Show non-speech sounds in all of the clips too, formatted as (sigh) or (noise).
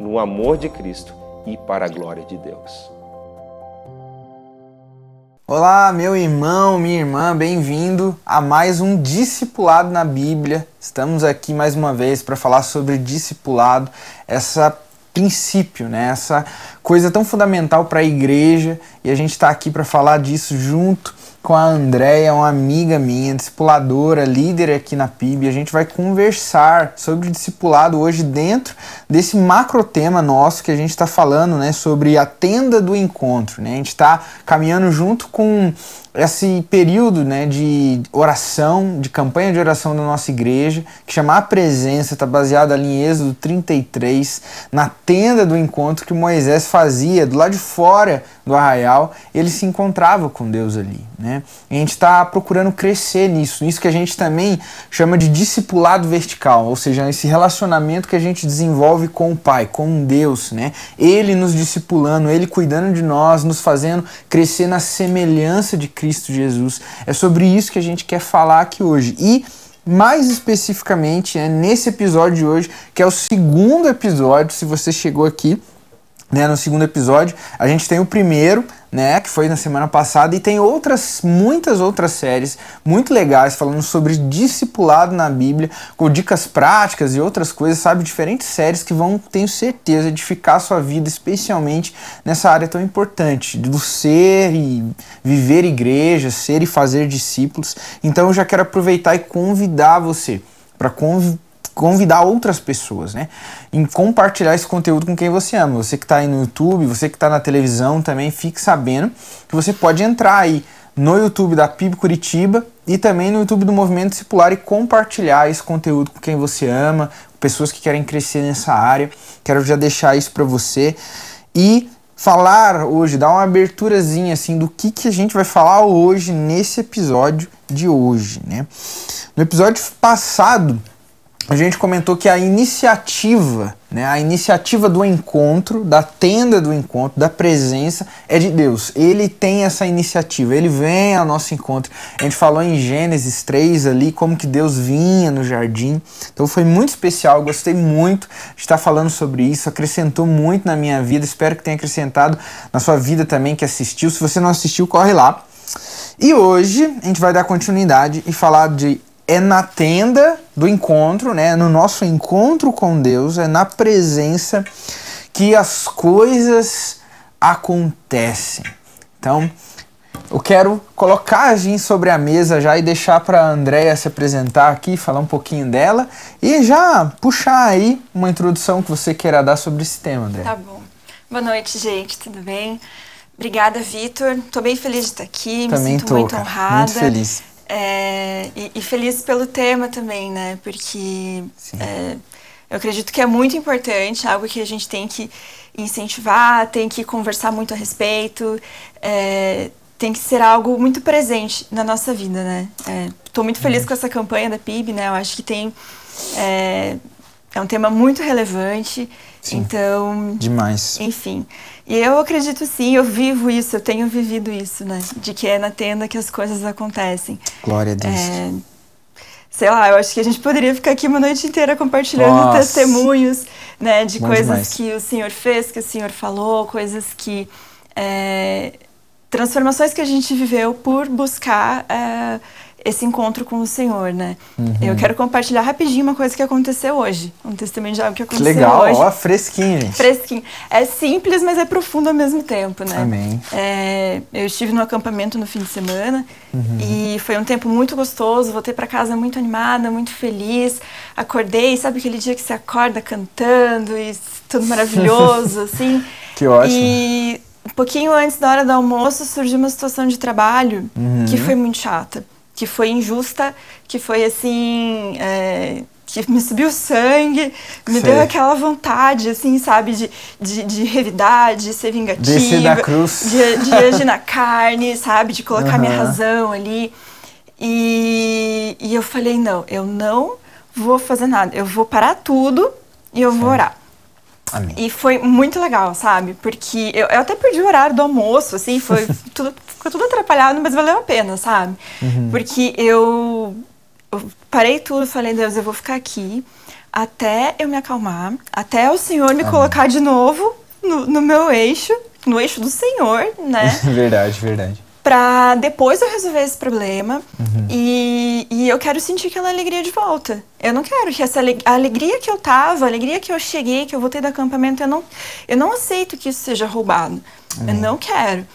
no amor de Cristo e para a glória de Deus. Olá, meu irmão, minha irmã, bem-vindo a mais um Discipulado na Bíblia. Estamos aqui mais uma vez para falar sobre discipulado, essa princípio, né? Essa coisa tão fundamental para a igreja e a gente está aqui para falar disso junto com a Andréia, uma amiga minha, discipuladora, líder aqui na PIB. A gente vai conversar sobre discipulado hoje dentro desse macro tema nosso que a gente está falando, né, sobre a tenda do encontro. Né? A gente está caminhando junto com esse período né, de oração, de campanha de oração da nossa igreja, que chama A Presença, está baseado ali em Êxodo 33, na tenda do encontro que Moisés fazia do lado de fora do arraial, ele se encontrava com Deus ali. Né? E a gente está procurando crescer nisso, nisso que a gente também chama de discipulado vertical, ou seja, esse relacionamento que a gente desenvolve com o Pai, com Deus, né? Ele nos discipulando, Ele cuidando de nós, nos fazendo crescer na semelhança de Cristo Jesus. É sobre isso que a gente quer falar aqui hoje. E mais especificamente é nesse episódio de hoje, que é o segundo episódio, se você chegou aqui, né, no segundo episódio. A gente tem o primeiro, né, que foi na semana passada, e tem outras, muitas outras séries muito legais falando sobre discipulado na Bíblia, com dicas práticas e outras coisas, sabe? Diferentes séries que vão, tenho certeza, edificar a sua vida, especialmente nessa área tão importante do ser e viver igreja, ser e fazer discípulos. Então eu já quero aproveitar e convidar você para convidar convidar outras pessoas, né? Em compartilhar esse conteúdo com quem você ama. Você que está aí no YouTube, você que está na televisão também, fique sabendo que você pode entrar aí no YouTube da PIB Curitiba e também no YouTube do Movimento Discipular e compartilhar esse conteúdo com quem você ama, pessoas que querem crescer nessa área. Quero já deixar isso para você e falar hoje, dar uma aberturazinha assim do que, que a gente vai falar hoje nesse episódio de hoje, né? No episódio passado, a gente comentou que a iniciativa, né, a iniciativa do encontro, da tenda do encontro, da presença é de Deus. Ele tem essa iniciativa, ele vem ao nosso encontro. A gente falou em Gênesis 3 ali como que Deus vinha no jardim. Então foi muito especial, gostei muito de estar falando sobre isso, acrescentou muito na minha vida. Espero que tenha acrescentado na sua vida também que assistiu. Se você não assistiu, corre lá. E hoje a gente vai dar continuidade e falar de é na tenda do encontro, né? No nosso encontro com Deus, é na presença que as coisas acontecem. Então, eu quero colocar a Jean sobre a mesa já e deixar para a Andrea se apresentar aqui, falar um pouquinho dela e já puxar aí uma introdução que você queira dar sobre esse tema, André. Tá bom. Boa noite, gente, tudo bem? Obrigada, Vitor. Estou bem feliz de estar aqui, Também me sinto tô, muito honrada. Muito feliz. É, e, e, feliz pelo tema também, né? Porque é, eu acredito que é muito importante, algo que a gente tem que incentivar, tem que conversar muito a respeito, é, tem que ser algo muito presente na nossa vida, né? Estou muito feliz com essa campanha da PIB, né? Eu acho que tem é, um tema muito relevante. Sim, então. Demais. Enfim. E eu acredito sim, eu vivo isso, eu tenho vivido isso, né? De que é na tenda que as coisas acontecem. Glória a Deus. É, sei lá, eu acho que a gente poderia ficar aqui uma noite inteira compartilhando Nossa. testemunhos, né? De Bom coisas demais. que o Senhor fez, que o Senhor falou, coisas que. É, transformações que a gente viveu por buscar. É, esse encontro com o Senhor, né? Uhum. Eu quero compartilhar rapidinho uma coisa que aconteceu hoje. Um testemunho de algo que aconteceu Legal, hoje. Legal, ó, fresquinho, gente. Fresquinho. É simples, mas é profundo ao mesmo tempo, né? Amém. É, eu estive no acampamento no fim de semana uhum. e foi um tempo muito gostoso. Voltei para casa muito animada, muito feliz. Acordei, sabe aquele dia que você acorda cantando e tudo maravilhoso, (laughs) assim? Que ótimo. E um pouquinho antes da hora do almoço surgiu uma situação de trabalho uhum. que foi muito chata que foi injusta, que foi assim. É, que me subiu o sangue, me Sei. deu aquela vontade, assim, sabe, de, de, de revidar, de ser vingativa. Descer da cruz. De, de agir na carne, sabe, de colocar uhum. minha razão ali. E, e eu falei, não, eu não vou fazer nada, eu vou parar tudo e eu vou orar. Amém. E foi muito legal, sabe? Porque eu, eu até perdi o horário do almoço, assim, foi (laughs) tudo, ficou tudo atrapalhado, mas valeu a pena, sabe? Uhum. Porque eu, eu parei tudo, falei, Deus, eu vou ficar aqui até eu me acalmar, até o Senhor me Amém. colocar de novo no, no meu eixo, no eixo do Senhor, né? (laughs) verdade, verdade para depois eu resolver esse problema uhum. e, e eu quero sentir aquela alegria de volta. Eu não quero que essa a alegria que eu tava, a alegria que eu cheguei, que eu voltei do acampamento, eu não, eu não aceito que isso seja roubado. Uhum. Eu não quero.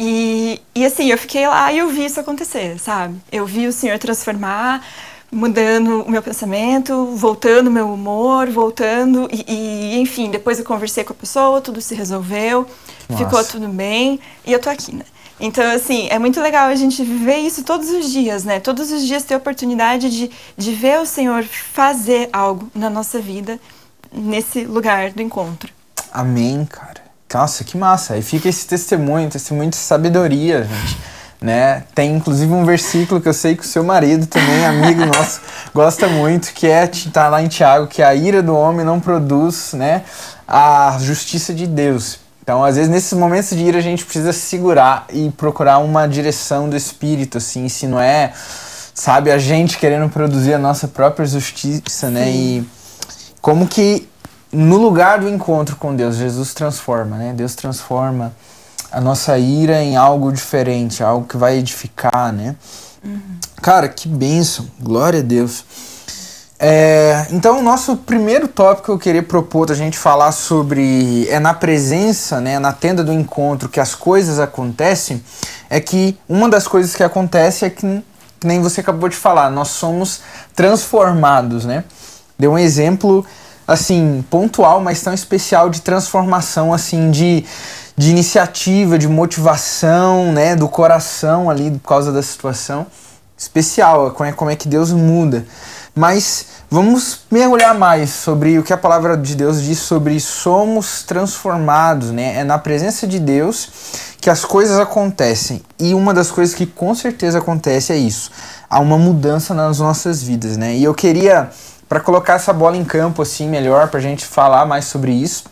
E, e assim, eu fiquei lá e eu vi isso acontecer, sabe? Eu vi o Senhor transformar, mudando o meu pensamento, voltando o meu humor, voltando. E, e, enfim, depois eu conversei com a pessoa, tudo se resolveu, Nossa. ficou tudo bem e eu tô aqui, né? Então, assim, é muito legal a gente viver isso todos os dias, né? Todos os dias ter a oportunidade de, de ver o Senhor fazer algo na nossa vida nesse lugar do encontro. Amém, cara. Nossa, que massa. Aí fica esse testemunho, testemunho de sabedoria, gente. Né? Tem inclusive um versículo que eu sei que o seu marido também, amigo (laughs) nosso, gosta muito, que é tá lá em Tiago, que a ira do homem não produz, né, a justiça de Deus. Então, às vezes, nesses momentos de ira, a gente precisa segurar e procurar uma direção do espírito, assim, se não é, sabe, a gente querendo produzir a nossa própria justiça, né? E como que no lugar do encontro com Deus, Jesus transforma, né? Deus transforma a nossa ira em algo diferente, algo que vai edificar, né? Uhum. Cara, que bênção, glória a Deus. É, então, o nosso primeiro tópico que eu queria propor da gente falar sobre é na presença, né, na tenda do encontro que as coisas acontecem, é que uma das coisas que acontece é que, que nem você acabou de falar, nós somos transformados, né? Deu um exemplo assim pontual, mas tão especial de transformação, assim de de iniciativa, de motivação, né, do coração ali por causa da situação especial, como é, como é que Deus muda. Mas vamos mergulhar mais sobre o que a palavra de Deus diz sobre somos transformados, né? É na presença de Deus que as coisas acontecem. E uma das coisas que com certeza acontece é isso. Há uma mudança nas nossas vidas, né? E eu queria para colocar essa bola em campo assim melhor para a gente falar mais sobre isso.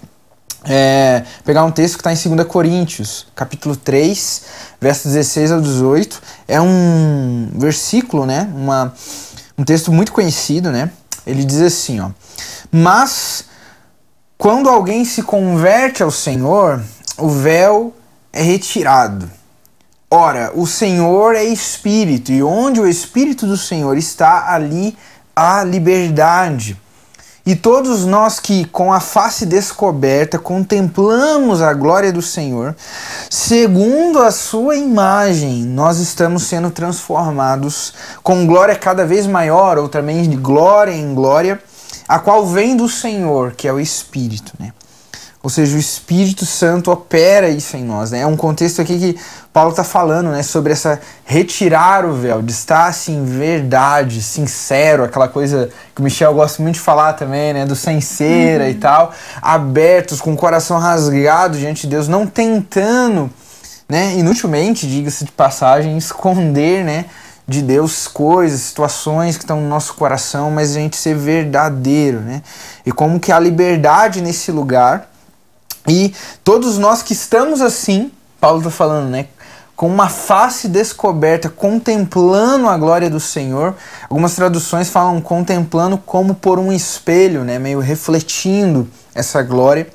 É, pegar um texto que está em 2 Coríntios, capítulo 3, versos 16 ao 18. É um versículo, né? Uma, um texto muito conhecido, né? Ele diz assim, ó: "Mas quando alguém se converte ao Senhor, o véu é retirado. Ora, o Senhor é espírito, e onde o espírito do Senhor está, ali há liberdade." E todos nós que, com a face descoberta, contemplamos a glória do Senhor, segundo a Sua imagem, nós estamos sendo transformados com glória cada vez maior, ou também de glória em glória, a qual vem do Senhor, que é o Espírito. Né? Ou seja, o Espírito Santo opera isso em nós. Né? É um contexto aqui que Paulo está falando né, sobre essa retirar o véu, de estar assim, verdade, sincero, aquela coisa que o Michel gosta muito de falar também, né, do sem cera uhum. e tal, abertos, com o coração rasgado diante de Deus, não tentando, né, inutilmente, diga-se de passagem, esconder, né, de Deus coisas, situações que estão no nosso coração, mas a gente ser verdadeiro, né? E como que a liberdade nesse lugar e todos nós que estamos assim, Paulo está falando, né? Com uma face descoberta, contemplando a glória do Senhor. Algumas traduções falam contemplando como por um espelho, né? Meio refletindo essa glória.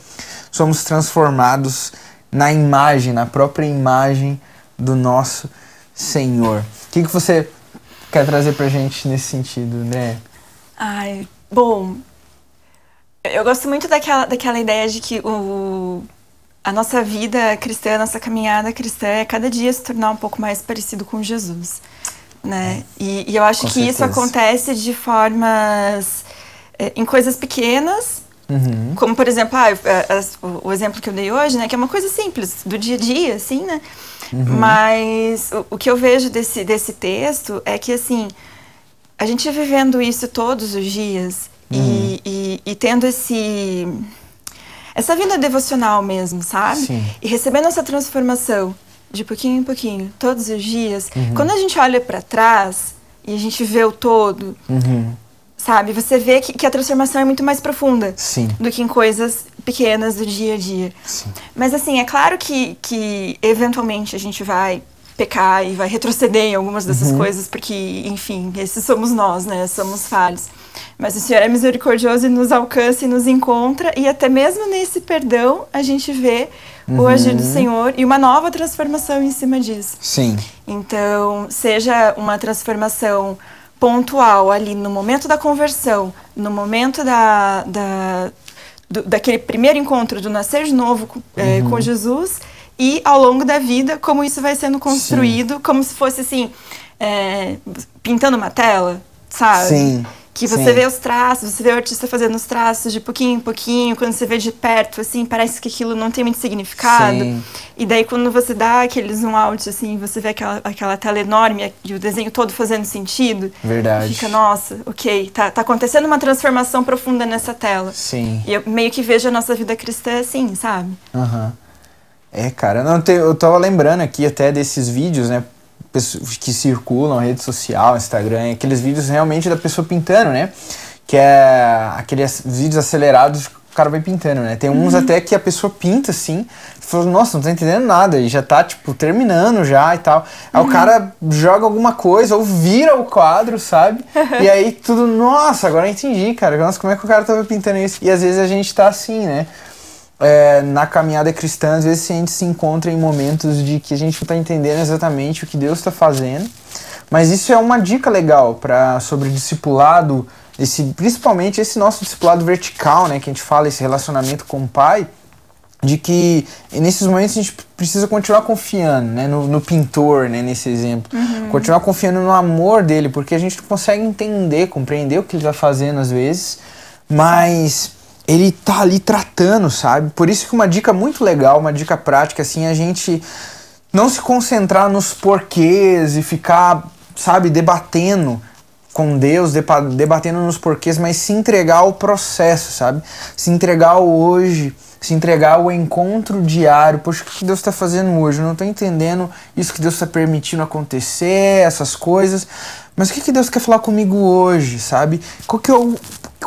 Somos transformados na imagem, na própria imagem do nosso Senhor. O que, que você quer trazer pra gente nesse sentido, né? Ai, bom, eu gosto muito daquela, daquela ideia de que o, a nossa vida cristã, a nossa caminhada cristã é cada dia se tornar um pouco mais parecido com Jesus, né? E, e eu acho Com que certeza. isso acontece de formas... eh, em coisas pequenas, Uhum. como, por exemplo, ah, as- o, exemplo que eu dei hoje, né? Que é uma coisa simples, do dia a dia, assim, né? Mas o, o que eu vejo desse, desse texto é que, assim, a gente vivendo isso todos os dias e, e, e tendo esse... Essa vida devocional mesmo, sabe? Sim. E recebendo essa transformação de pouquinho em pouquinho, todos os dias. Quando a gente olha para trás e a gente vê o todo, Uhum. sabe? Você vê que, que a transformação é muito mais profunda Sim. do que em coisas pequenas do dia a dia. Sim. Mas assim, é claro que, que eventualmente a gente vai pecar e vai retroceder em algumas dessas coisas, porque, enfim, esses somos nós, né? Somos falhos. Mas o Senhor é misericordioso e nos alcança e nos encontra, e até mesmo nesse perdão a gente vê o agir do Senhor e uma nova transformação em cima disso. Sim. Então, seja uma transformação pontual ali no momento da conversão, no momento da, da, do- daquele primeiro encontro do nascer de novo com, eh, com Jesus e ao longo da vida, como isso vai sendo construído, como se fosse assim, eh, pintando uma tela, sabe? Sim, Que você sim. vê os traços, você vê o artista fazendo os traços de pouquinho em pouquinho, quando você vê de perto, assim, parece que aquilo não tem muito significado. Sim. E daí quando você dá aquele zoom out, assim, você vê aquela, aquela tela enorme e o desenho todo fazendo sentido. Verdade. Fica, nossa, ok, tá, tá acontecendo uma transformação profunda nessa tela. Sim. E eu meio que vejo a nossa vida cristã assim, sabe? Aham. É, cara, não, eu tava lembrando aqui até desses vídeos, né? Pessoas Que circulam na rede social, Instagram, aqueles vídeos realmente da pessoa pintando, né? Que é aqueles vídeos acelerados que o cara vai pintando, né? Tem uns até que a pessoa pinta assim, fala, nossa, não tô entendendo nada, e já tá, tipo, terminando já e tal. Aí o cara joga alguma coisa ou vira o quadro, sabe? e aí tudo, nossa, agora eu entendi, cara. Nossa, como é que o cara tava pintando isso? E às vezes a gente tá assim, né? É, na caminhada cristã, às vezes a gente se encontra em momentos de que a gente não está entendendo exatamente o que Deus está fazendo. Mas isso é uma dica legal para sobre discipulado, esse, principalmente esse nosso discipulado vertical, né, que a gente fala, esse relacionamento com o Pai, de que nesses momentos a gente precisa continuar confiando né, no, no pintor, né, nesse exemplo. Continuar confiando no amor dele, porque a gente não consegue entender, compreender o que ele está fazendo às vezes, mas ele tá ali tratando, sabe? Por isso que uma dica muito legal, uma dica prática, assim, é a gente não se concentrar nos porquês e ficar, sabe, debatendo com Deus, debatendo nos porquês, mas se entregar ao processo, sabe? Se entregar ao hoje, se entregar ao encontro diário. Poxa, o que Deus está fazendo hoje? Eu não estou entendendo isso que Deus está permitindo acontecer, essas coisas. Mas o que Deus quer falar comigo hoje, sabe? Qual que é o,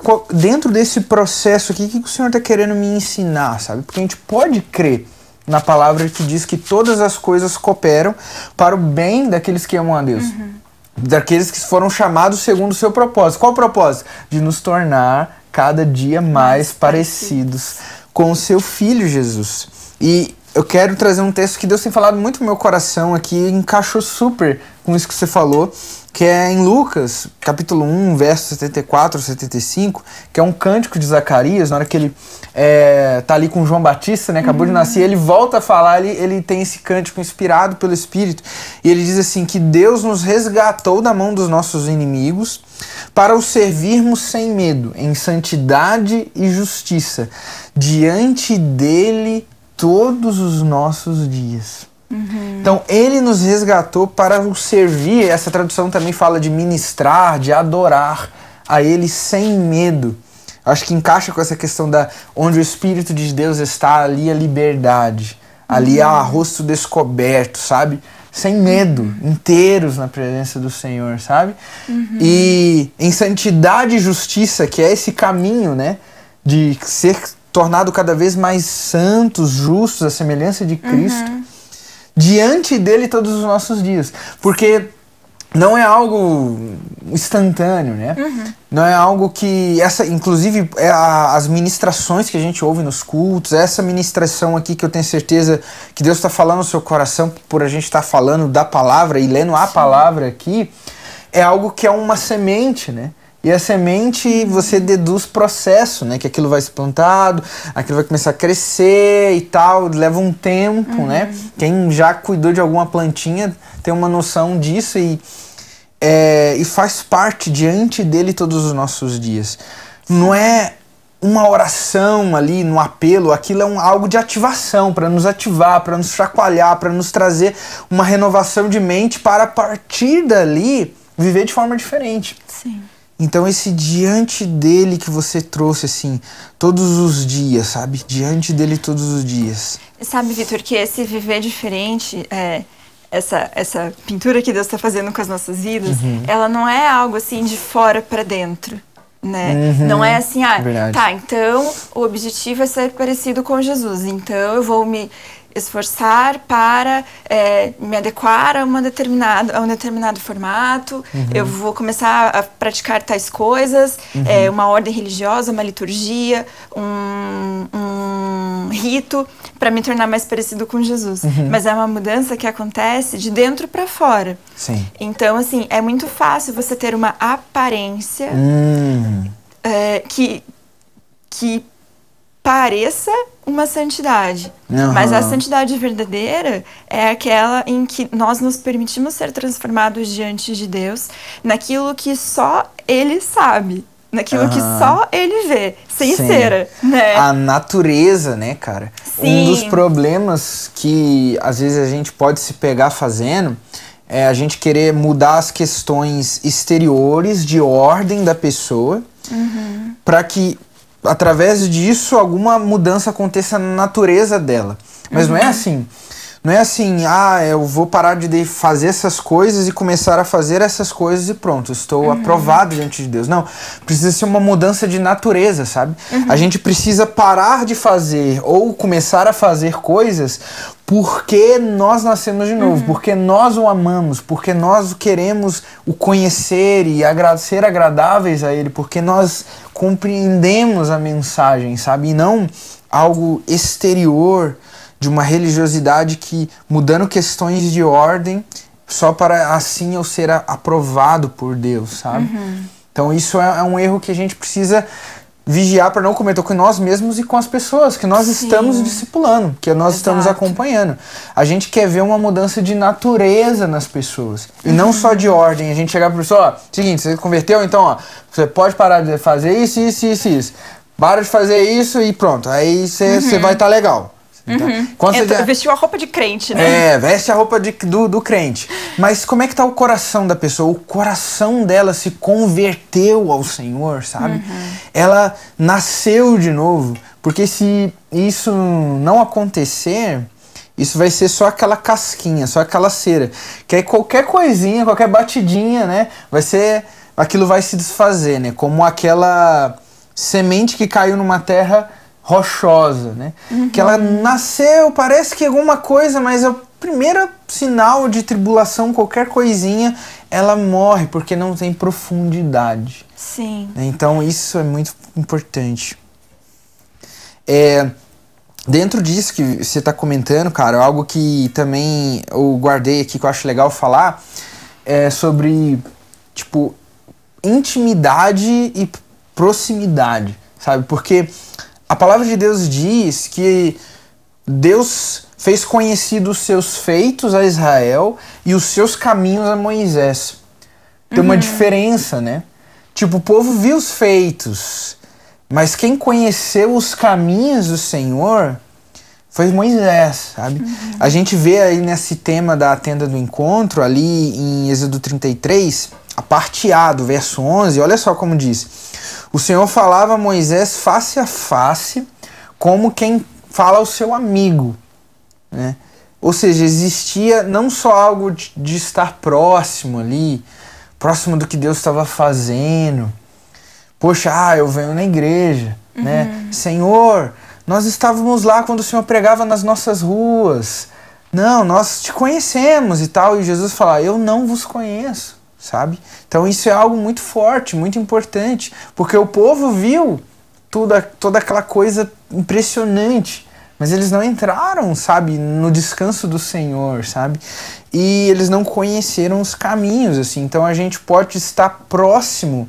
qual- dentro desse processo aqui, o que, que o Senhor está querendo me ensinar, sabe? Porque a gente pode crer na palavra que diz que todas as coisas cooperam para o bem daqueles que amam a Deus. Daqueles que foram chamados segundo o seu propósito. Qual o propósito? De nos tornar cada dia mais Mais parecidos com o seu filho Jesus. E eu quero trazer um texto que Deus tem falado muito no meu coração aqui, encaixou super com isso que você falou, que é em Lucas, capítulo 1, versos 74 75, que é um cântico de Zacarias, na hora que ele é, tá ali com João Batista, né, acabou de nascer, ele volta a falar, ele, ele tem esse cântico inspirado pelo Espírito, e ele diz assim, que Deus nos resgatou da mão dos nossos inimigos, para o servirmos sem medo, em santidade e justiça, diante dele todos os nossos dias. Então, ele nos resgatou para o servir. Essa tradução também fala de ministrar, de adorar a ele sem medo. Acho que encaixa com essa questão da onde o Espírito de Deus está, ali a liberdade. Ali há rosto descoberto, sabe? Sem medo, inteiros na presença do Senhor, sabe? E em santidade e justiça, que é esse caminho, né? De ser tornado cada vez mais santos, justos, à semelhança de Cristo diante dele todos os nossos dias. Porque não é algo instantâneo, né? Não é algo que essa, inclusive, é a- as ministrações que a gente ouve nos cultos, essa ministração aqui que eu tenho certeza que Deus está falando no seu coração por a gente estar falando da palavra e lendo a palavra aqui, é algo que é uma semente, né? E a semente você deduz processo, né? Que aquilo vai ser plantado, aquilo vai começar a crescer e tal, leva um tempo, uhum. né? Quem já cuidou de alguma plantinha tem uma noção disso e, é, e faz parte diante dele todos os nossos dias. Não é uma oração ali no apelo, aquilo é um, algo de ativação para nos ativar, para nos chacoalhar, para nos trazer uma renovação de mente para a partir dali viver de forma diferente. Sim. Então esse diante dele que você trouxe assim, todos os dias, sabe? Diante dele todos os dias. Sabe, Vitor, que esse viver diferente, é, essa, essa pintura que Deus está fazendo com as nossas vidas, uhum. ela não é algo assim de fora para dentro. Né? Uhum. Não é assim, ah, Verdade. tá, então o objetivo é ser parecido com Jesus, então eu vou me esforçar para é, me adequar a, uma determinada, a um determinado formato, uhum. eu vou começar a praticar tais coisas, uhum. é, uma ordem religiosa, uma liturgia, um, um rito, para me tornar mais parecido com Jesus. Uhum. Mas é uma mudança que acontece de dentro para fora. Sim. Então, assim, é muito fácil você ter uma aparência hum. é, que, que pareça uma santidade. Uhum. Mas a santidade verdadeira é aquela em que nós nos permitimos ser transformados diante de Deus naquilo que só Ele sabe. Naquilo uhum. que só ele vê, sem Sim. cera, né? A natureza, né, cara? Sim. Um dos problemas que às vezes a gente pode se pegar fazendo é a gente querer mudar as questões exteriores de ordem da pessoa uhum. para que através disso alguma mudança aconteça na natureza dela. Mas uhum. não é uhum. assim. Não é assim, ah, eu vou parar de fazer essas coisas e começar a fazer essas coisas e pronto, estou uhum. aprovado diante de Deus. Não, precisa ser uma mudança de natureza, sabe? Uhum. A gente precisa parar de fazer ou começar a fazer coisas porque nós nascemos de novo, uhum. porque nós o amamos, porque nós queremos o conhecer e agra ser agradáveis a Ele, porque nós compreendemos a mensagem, sabe? E não algo exterior de uma religiosidade que mudando questões de ordem só para assim eu ser aprovado por Deus, sabe? Uhum. Então isso é, é, um erro que a gente precisa vigiar para não cometer com nós mesmos e com as pessoas que nós Sim. estamos discipulando, que nós Exato. estamos acompanhando. A gente quer ver uma mudança de natureza nas pessoas e não só de ordem. A gente chegar para a pessoa, ó, seguinte, você converteu, então ó, você pode parar de fazer isso, isso, isso, isso. Para de fazer isso e pronto. Aí você uhum. vai estar tá legal. Então, uhum. Quando Entra, já... Vestiu a roupa de crente, né? É, veste a roupa de, do, do crente. Mas como é que tá o coração da pessoa? O coração dela se converteu ao Senhor, sabe? Uhum. Ela nasceu de novo. Porque se isso não acontecer, isso vai ser só aquela casquinha, só aquela cera. Que aí qualquer coisinha, qualquer batidinha, né? Vai ser. Aquilo vai se desfazer, né? Como aquela semente que caiu numa terra rochosa, né? Uhum. Que ela nasceu, parece que alguma coisa, mas é o primeiro sinal de tribulação, qualquer coisinha, ela morre porque não tem profundidade. Sim. Então isso é muito importante. É, dentro disso que você está comentando, cara, algo que também eu guardei aqui que eu acho legal falar é sobre tipo intimidade e proximidade, sabe? Porque a palavra de Deus diz que Deus fez conhecidos os seus feitos a Israel e os seus caminhos a Moisés. Tem uhum. uma diferença, né? Tipo, o povo viu os feitos, mas quem conheceu os caminhos do Senhor foi Moisés, sabe? Uhum. A gente vê aí nesse tema da tenda do encontro, ali em Êxodo 33, a parte A do verso 11, olha só como diz. O Senhor falava a Moisés face a face, como quem fala ao seu amigo. Né? Ou seja, existia não só algo de, de estar próximo ali, próximo do que Deus estava fazendo. Poxa, ah, eu venho na igreja, né? uhum. né? Senhor, nós estávamos lá quando o Senhor pregava nas nossas ruas. Não, nós te conhecemos e tal. E Jesus fala: Eu não vos conheço sabe? Então isso é algo muito forte, muito importante, porque o povo viu toda, toda aquela coisa impressionante, mas eles não entraram, sabe, no descanso do Senhor, sabe? E eles não conheceram os caminhos, assim. Então a gente pode estar próximo,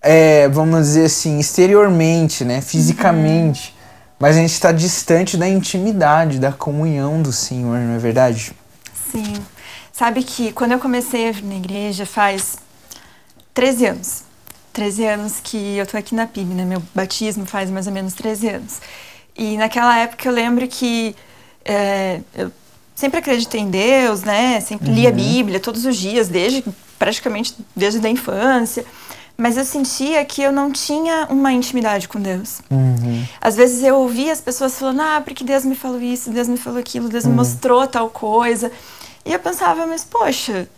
é, vamos dizer assim, exteriormente, né, fisicamente, uhum. mas a gente está distante da intimidade, da comunhão do Senhor, não é verdade? Sim. Sabe que quando eu comecei na igreja faz 13 anos. 13 anos que eu tô aqui na PIB, né? Meu batismo faz mais ou menos 13 anos. E naquela época eu lembro que é, eu sempre acreditei em Deus, né? Sempre uhum. li a Bíblia todos os dias, desde praticamente desde a infância. Mas eu sentia que eu não tinha uma intimidade com Deus. Uhum. Às vezes eu ouvia as pessoas falando, ah, porque Deus me falou isso, Deus me falou aquilo, Deus uhum. me mostrou tal coisa. E eu pensava, mas poxa,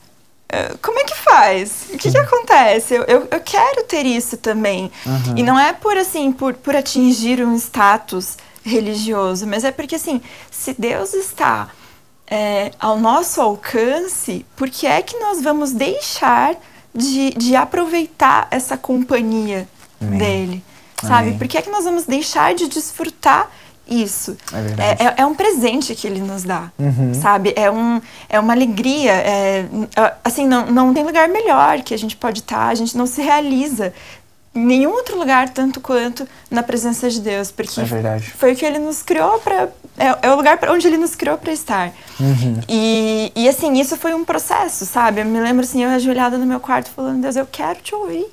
eh, como é que faz? O que, que acontece? Eu, eu, eu, quero ter isso também. Uhum. E não é por assim, por, por atingir um status religioso, mas é porque assim, se Deus está é, ao nosso alcance, por que é que nós vamos deixar de, de aproveitar essa companhia Amém. dele? Sabe? Amém. Por que é que nós vamos deixar de desfrutar isso. É, é, é, é, um presente que ele nos dá, uhum. sabe? É, um, é uma alegria. É, assim, não, não tem lugar melhor que a gente pode estar. A gente não se realiza em nenhum outro lugar tanto quanto na presença de Deus, porque é foi o que ele nos criou para é, é, o lugar onde ele nos criou para estar. Uhum. E, e assim, isso foi um processo, sabe? Eu me lembro assim, eu ajoelhada no meu quarto falando, Deus, eu quero te ouvir.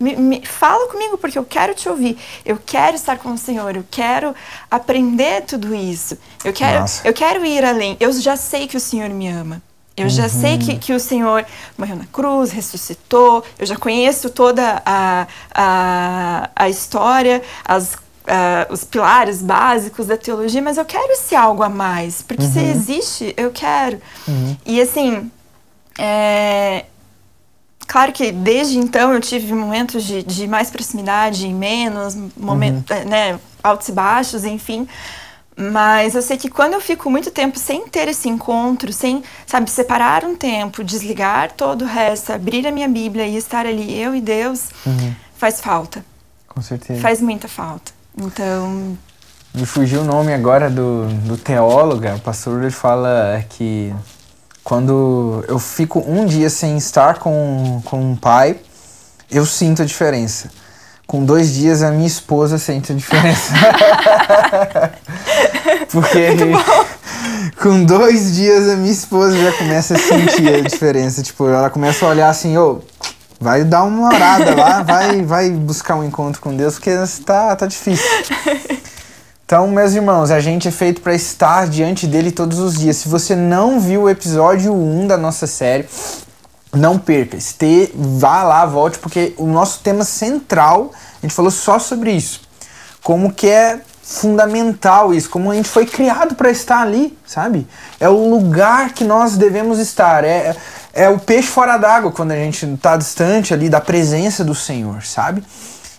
Me, me, fala comigo, porque eu quero te ouvir. Eu quero estar com o Senhor. Eu quero aprender tudo isso. Eu quero, eu quero ir além. Eu já sei que o Senhor me ama. Eu já uhum. sei que, que o Senhor morreu na cruz, ressuscitou. Eu já conheço toda a, a, a história, as, uh, os pilares básicos da teologia, mas eu quero esse algo a mais. Porque uhum. se existe, eu quero. Uhum. E assim, é, Claro que desde então eu tive momentos de, de mais proximidade e menos, momentos, uhum. né, altos e baixos, enfim. Mas eu sei que quando eu fico muito tempo sem ter esse encontro, sem, sabe, separar um tempo, desligar todo o resto, abrir a minha Bíblia e estar ali, eu e Deus, uhum. faz falta. Com certeza. Faz muita falta. Então. Me fugiu o nome agora do, do teólogo, o pastor ele fala que quando eu fico um dia sem estar com, com um pai, eu sinto a diferença. Com dois dias a minha esposa sente a diferença. (laughs) Porque com dois dias a minha esposa já começa a sentir a diferença. Tipo, ela começa a olhar assim, ô, oh, vai dar uma orada lá, vai, vai buscar um encontro com Deus, porque tá, tá difícil. (laughs) Então, meus irmãos, a gente é feito para estar diante dele todos os dias. Se você não viu o episódio 1 da nossa série, não perca. Este, vá lá, volte, porque o nosso tema central, a gente falou só sobre isso. Como que é fundamental isso, como a gente foi criado para estar ali, sabe? É o lugar que nós devemos estar. É, é o peixe fora d'água quando a gente está distante ali da presença do Senhor, sabe?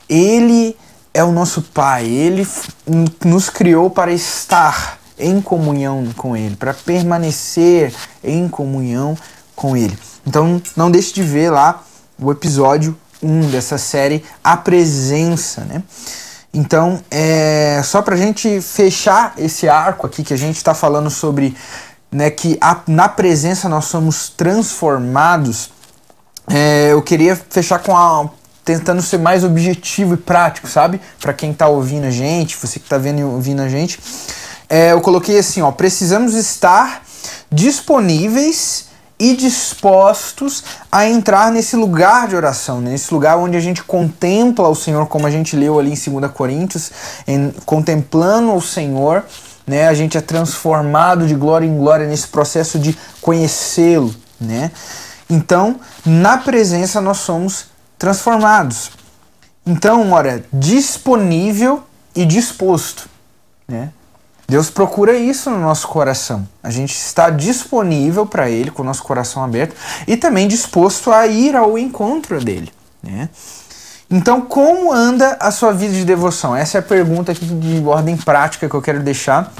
Ele é o nosso Pai. Ele nos criou para estar em comunhão com Ele, para permanecer em comunhão com Ele. Então, não deixe de ver lá o episódio 1 dessa série, A Presença, né? Então, é, só para a gente fechar esse arco aqui que a gente está falando sobre né, que a, na presença nós somos transformados, é, eu queria fechar com a tentando ser mais objetivo e prático, sabe? Para quem tá ouvindo a gente, você que tá vendo ouvindo a gente. É, eu coloquei assim, ó, precisamos estar disponíveis e dispostos a entrar nesse lugar de oração, né? nesse lugar onde a gente contempla o Senhor, como a gente leu ali em 2 Coríntios, em, contemplando o Senhor, né? A gente é transformado de glória em glória nesse processo de conhecê-lo, né? Então, na presença nós somos transformados. Então, ora, disponível e disposto, né? Deus procura isso no nosso coração. A gente está disponível para Ele, com o nosso coração aberto, e também disposto a ir ao encontro dele. Né? Então, como anda a sua vida de devoção? Essa é a pergunta aqui de ordem prática que eu quero deixar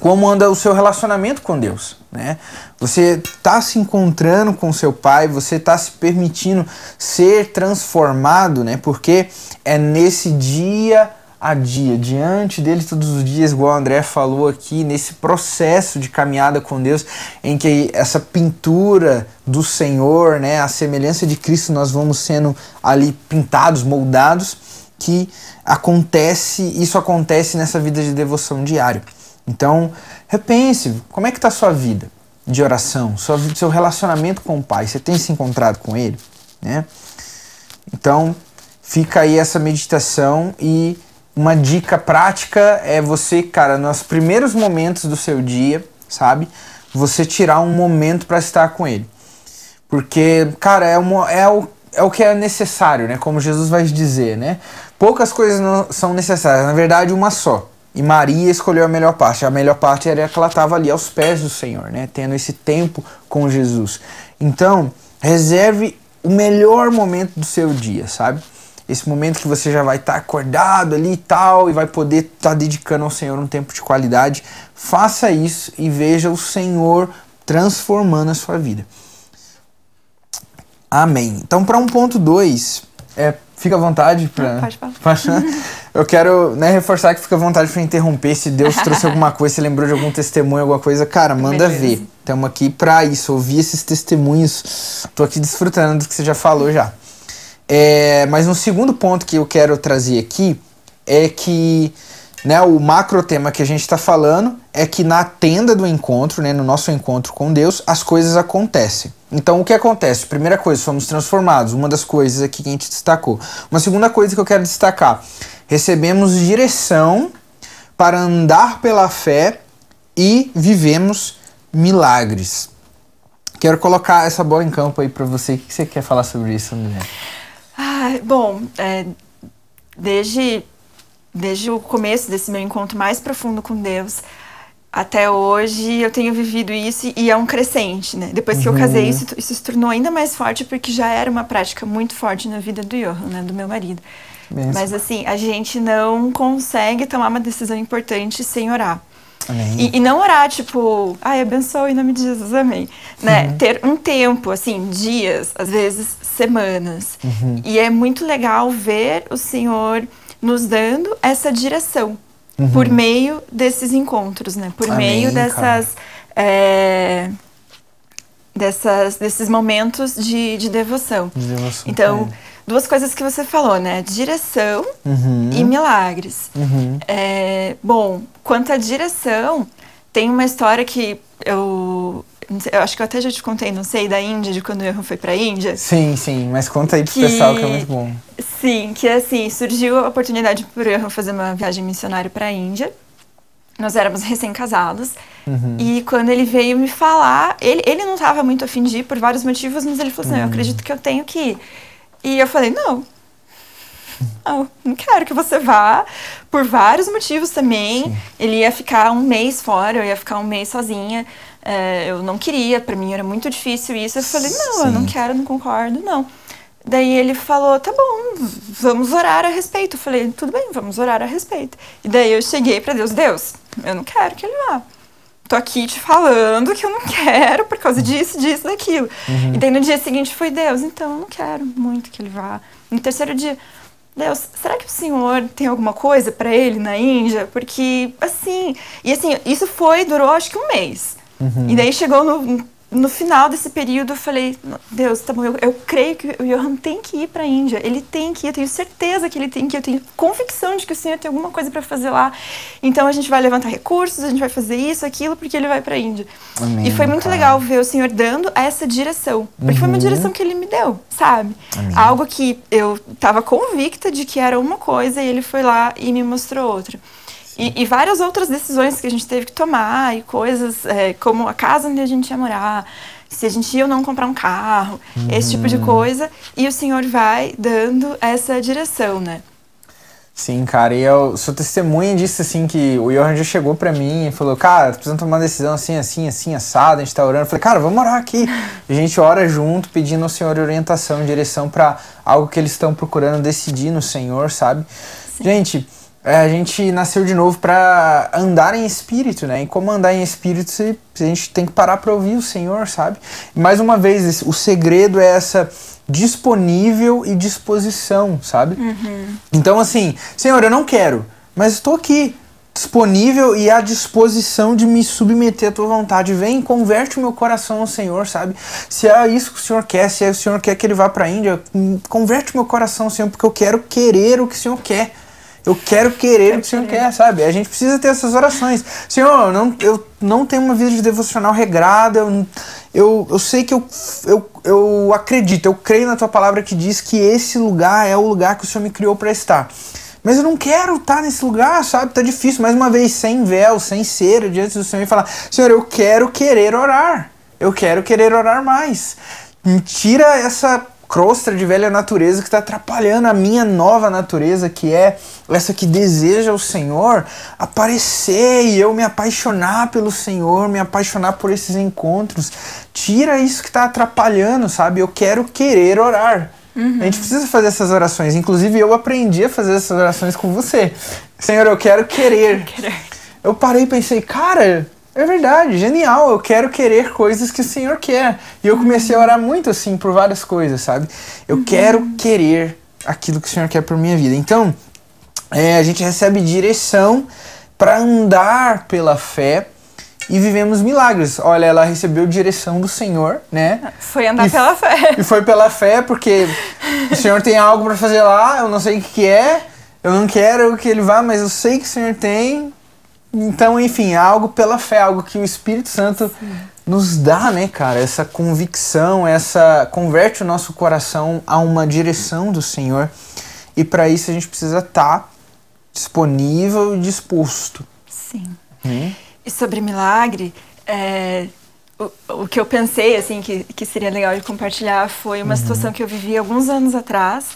como anda o seu relacionamento com Deus, né? Você está se encontrando com seu pai, você está se permitindo ser transformado, né? Porque é nesse dia a dia, diante dele todos os dias, igual o André falou aqui, nesse processo de caminhada com Deus, em que essa pintura do Senhor, né, a semelhança de Cristo, nós vamos sendo ali pintados, moldados, que acontece, isso acontece nessa vida de devoção diária. Então, repense, como é que está a sua vida de oração, seu relacionamento com o Pai, você tem se encontrado com Ele, né? Então, fica aí essa meditação e uma dica prática é você, cara, nos primeiros momentos do seu dia, sabe? Você tirar um momento para estar com ele. Porque, cara, é, uma, é, o, é o que é necessário, né? Como Jesus vai dizer, né? Poucas coisas não são necessárias, na verdade, uma só. E Maria escolheu a melhor parte. A melhor parte era que ela estava ali aos pés do Senhor, né? Tendo esse tempo com Jesus. Então, reserve o melhor momento do seu dia, sabe? esse momento que você já vai estar tá acordado ali e tal, e vai poder estar tá dedicando ao Senhor um tempo de qualidade, faça isso e veja o Senhor transformando a sua vida. Amém. Então, para um ponto 2, é, fica à vontade para. Pode falar. (laughs) Eu quero né, reforçar que fica à vontade para interromper. Se Deus (laughs) trouxe alguma coisa, se lembrou de algum testemunho, alguma coisa, cara, manda Beleza. ver. Estamos aqui para isso, ouvir esses testemunhos. Tô aqui desfrutando do que você já falou já. É, mas um segundo ponto que eu quero trazer aqui é que né, o macro tema que a gente está falando é que na tenda do encontro, né, no nosso encontro com Deus, as coisas acontecem. Então o que acontece? Primeira coisa, somos transformados. Uma das coisas aqui que a gente destacou. Uma segunda coisa que eu quero destacar: recebemos direção para andar pela fé e vivemos milagres. Quero colocar essa bola em campo aí para você. O que você quer falar sobre isso, André? Ah, bom, é, desde, desde o começo desse meu encontro mais profundo com Deus até hoje, eu tenho vivido isso e é um crescente, né? Depois que uhum. eu casei, isso, isso se tornou ainda mais forte porque já era uma prática muito forte na vida do Johan, né? Do meu marido. Mas assim, a gente não consegue tomar uma decisão importante sem orar. E, e, não orar, tipo, ai, abençoe em nome de Jesus, amém. Né? Uhum. Ter um tempo, assim, dias, às vezes semanas. Uhum. E é muito legal ver o Senhor nos dando essa direção uhum. por meio desses encontros, né? Por amém, meio dessas. É, dessas, desses momentos de, de devoção. De devoção então, duas coisas que você falou, né? Direção uhum. e milagres. Uhum. É, bom, quanto à direção, tem uma história que eu, eu acho que eu até já te contei, não sei, da Índia, de quando eu fui pra Índia. Sim, sim, mas conta aí pro que, pessoal que é muito bom. Sim, que assim, surgiu a oportunidade pro eu fazer uma viagem missionária pra Índia. Nós éramos recém-casados. Uhum. E quando ele veio me falar, ele, ele não estava muito afim de ir por vários motivos, mas ele falou assim: uhum. eu acredito que eu tenho que ir. E eu falei: não. Não, não quero que você vá, por vários motivos também. Sim. Ele ia ficar um mês fora, eu ia ficar um mês sozinha. É, eu não queria, para mim era muito difícil isso. Eu falei: não, Sim. eu não quero, não concordo, não. Daí ele falou: tá bom, vamos orar a respeito. Eu falei: tudo bem, vamos orar a respeito. E daí eu cheguei para Deus: Deus, eu não quero que ele vá. Tô aqui te falando que eu não quero por causa disso, disso, daquilo. Uhum. E daí no dia seguinte foi: Deus, então eu não quero muito que ele vá. No terceiro dia, Deus, será que o senhor tem alguma coisa para ele na Índia? Porque, assim. E assim, isso foi, durou acho que um mês. Uhum. E daí chegou no no final desse período eu falei, Deus, tá bom, eu, eu creio que o Johan tem que ir para a Índia, ele tem que ir, eu tenho certeza que ele tem que ir, eu tenho convicção de que o Senhor tem alguma coisa para fazer lá. Então a gente vai levantar recursos, a gente vai fazer isso, aquilo, porque ele vai para a Índia. Amém, e foi muito cara. legal ver o Senhor dando essa direção, porque uhum. foi uma uhum. direção que ele me deu, sabe? Amém. Algo que eu estava convicta de que era uma coisa e ele foi lá e me mostrou outra. E, e, várias outras decisões que a gente teve que tomar, e coisas é, como a casa onde a gente ia morar, se a gente ia ou não comprar um carro, esse tipo de uhum. coisa. E o Senhor vai dando essa direção, né? Sim, cara, e eu sou testemunha disso, assim, que o Johan já chegou pra mim e falou, cara, precisando tomar uma decisão assim, assim, assim, assado, a gente tá orando. Eu falei, cara, vamos orar aqui. a gente ora junto, pedindo ao Senhor orientação, direção para algo que eles estão procurando decidir no Senhor, sabe? Sim. Gente, a gente nasceu de novo para andar em espírito, né? E como andar em espírito, a gente tem que parar para ouvir o Senhor, sabe? E mais uma vez, o segredo é essa disponível e disposição, sabe? Uhum. Então, assim, Senhor, eu não quero, mas estou aqui disponível e à disposição de me submeter à tua vontade. Vem, converte o meu coração ao Senhor, sabe? Se é isso que o Senhor quer, se é o Senhor quer que ele vá para a Índia, converte o meu coração ao Senhor, porque eu quero querer o que o Senhor quer. Eu quero querer o que o Senhor quer, sabe? A gente precisa ter essas orações. Senhor, não, eu não tenho uma vida de devocional regrada, eu, eu, eu sei que eu, eu, eu acredito, eu creio na tua palavra que diz que esse lugar é o lugar que o Senhor me criou para estar. Mas eu não quero estar nesse lugar, sabe? Tá difícil. Mais uma vez, sem véu, sem cera, diante do Senhor e falar: Senhor, eu quero querer orar. Eu quero querer orar mais. Tira essa crosta de velha natureza que está atrapalhando a minha nova natureza, que é essa que deseja o Senhor aparecer e eu me apaixonar pelo Senhor, me apaixonar por esses encontros. Tira isso que está atrapalhando, sabe? Eu quero querer orar. Uhum. A gente precisa fazer essas orações. Inclusive, eu aprendi a fazer essas orações com você. Senhor, eu quero querer. Eu parei e pensei, cara, é verdade, genial. Eu quero querer coisas que o Senhor quer. E eu comecei a orar muito assim por várias coisas, sabe? Eu uhum. quero querer aquilo que o Senhor quer por minha vida. Então, é, a gente recebe direção para andar pela fé e vivemos milagres. Olha, ela recebeu direção do Senhor, né? Foi andar e, pela fé. E foi pela fé, porque o Senhor tem algo para fazer lá, eu não sei o que é, eu não quero que ele vá, mas eu sei que o Senhor tem. Então, enfim, algo pela fé, algo que o Espírito Santo Sim. nos dá, né, cara? Essa convicção, essa converte o nosso coração a uma direção do Senhor. E para isso a gente precisa estar tá disponível e disposto. Sim. Hum? E sobre milagre, é, o, o, que eu pensei assim que, que seria legal de compartilhar foi uma uhum. situação que eu vivi alguns anos atrás,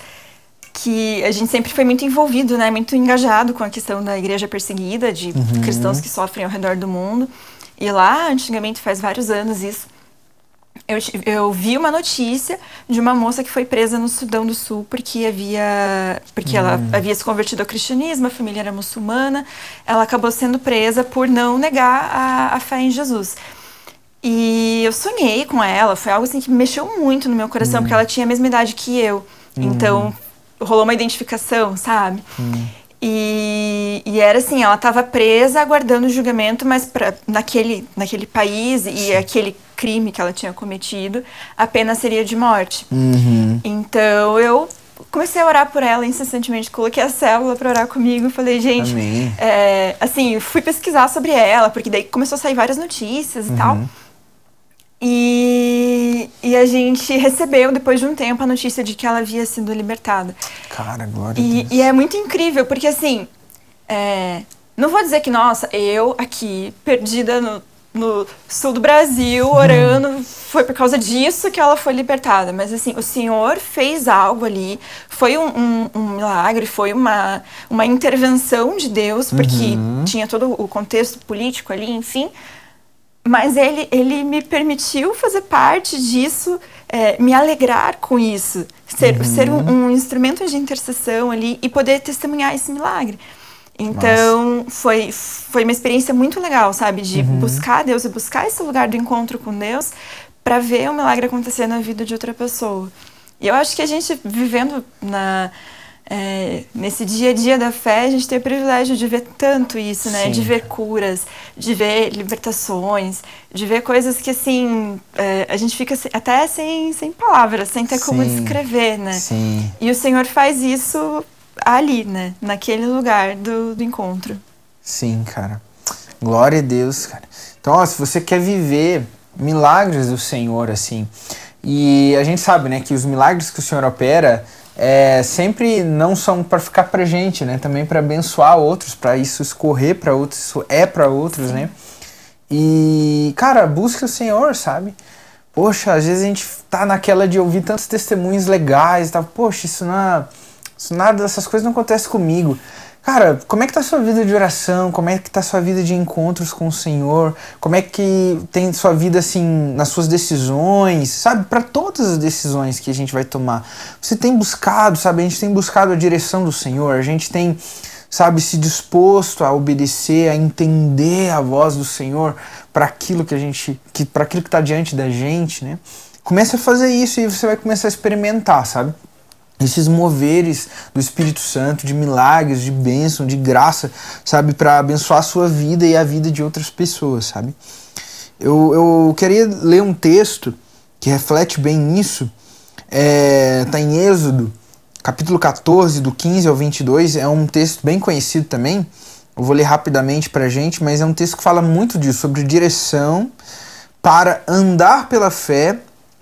que a gente sempre foi muito envolvido, né, muito engajado com a questão da igreja perseguida, de uhum. cristãos que sofrem ao redor do mundo. E lá, antigamente, faz vários anos isso, eu, eu, vi uma notícia de uma moça que foi presa no Sudão do Sul porque havia porque hum. ela havia se convertido ao cristianismo, a família era muçulmana, ela acabou sendo presa por não negar a, a fé em Jesus. E eu sonhei com ela, foi algo assim que mexeu muito no meu coração, hum. porque ela tinha a mesma idade que eu. Então, rolou uma identificação, sabe? Hum. E, e, era assim, ela estava presa aguardando o julgamento, mas pra, naquele, naquele país e Sim. aquele crime que ela tinha cometido, a pena seria de morte. Uhum. Então eu comecei a orar por ela incessantemente, coloquei a célula para orar comigo, falei, gente, é, assim, fui pesquisar sobre ela, porque daí começou a sair várias notícias uhum. e tal. E, e a gente recebeu, depois de um tempo, a notícia de que ela havia sido libertada. Cara, glória e, a Deus. E é muito incrível, porque assim, é, não vou dizer que, nossa, eu aqui, perdida no, no sul do Brasil, orando, hum. foi por causa disso que ela foi libertada. Mas assim, o Senhor fez algo ali, foi um, um, um milagre, foi uma, uma intervenção de Deus, porque uhum. tinha todo o contexto político ali, enfim mas ele, ele me permitiu fazer parte disso, é, me alegrar com isso, ser, uhum. ser um, um, instrumento de intercessão ali e poder testemunhar esse milagre. Então, foi, foi uma experiência muito legal, sabe? De uhum. buscar Deus e buscar esse lugar do encontro com Deus para ver o milagre acontecer na vida de outra pessoa. E eu acho que a gente vivendo na, é, nesse dia a dia da fé, a gente tem o privilégio de ver tanto isso, né? Sim. De ver curas, de ver libertações, de ver coisas que, assim, é, a gente fica até sem, sem palavras, sem ter Sim. como descrever, né? Sim. E o Senhor faz isso ali, né? Naquele lugar do, do encontro. Sim, cara. Glória a Deus, cara. Então, ó, se você quer viver milagres do Senhor, assim, e a gente sabe, né, que os milagres que o Senhor opera é, sempre não são para ficar pra gente, né? Também para abençoar outros, para isso escorrer para outros, isso é para outros, Sim. né? E, cara, busque o Senhor, sabe? Poxa, às vezes a gente tá naquela de ouvir tantos testemunhos legais e tal. Poxa, isso não é, isso nada dessas coisas não acontece comigo. Cara, como é que tá a sua vida de oração? Como é que tá a sua vida de encontros com o Senhor? Como é que tem sua vida assim nas suas decisões, sabe? Para todas as decisões que a gente vai tomar. Você tem buscado, sabe? A gente tem buscado a direção do Senhor. A gente tem, sabe, se disposto a obedecer, a entender a voz do Senhor para aquilo que a gente, que para aquilo que está diante da gente, né? Comece a fazer isso e você vai começar a experimentar, sabe? Esses moveres do Espírito Santo, de milagres, de bênção, de graça, sabe? Para abençoar a sua vida e a vida de outras pessoas, sabe? Eu, eu queria ler um texto que reflete bem nisso. É, tá em Êxodo, capítulo 14, do 15 ao 22. É um texto bem conhecido também. Eu vou ler rapidamente pra gente, mas é um texto que fala muito disso, sobre direção para andar pela fé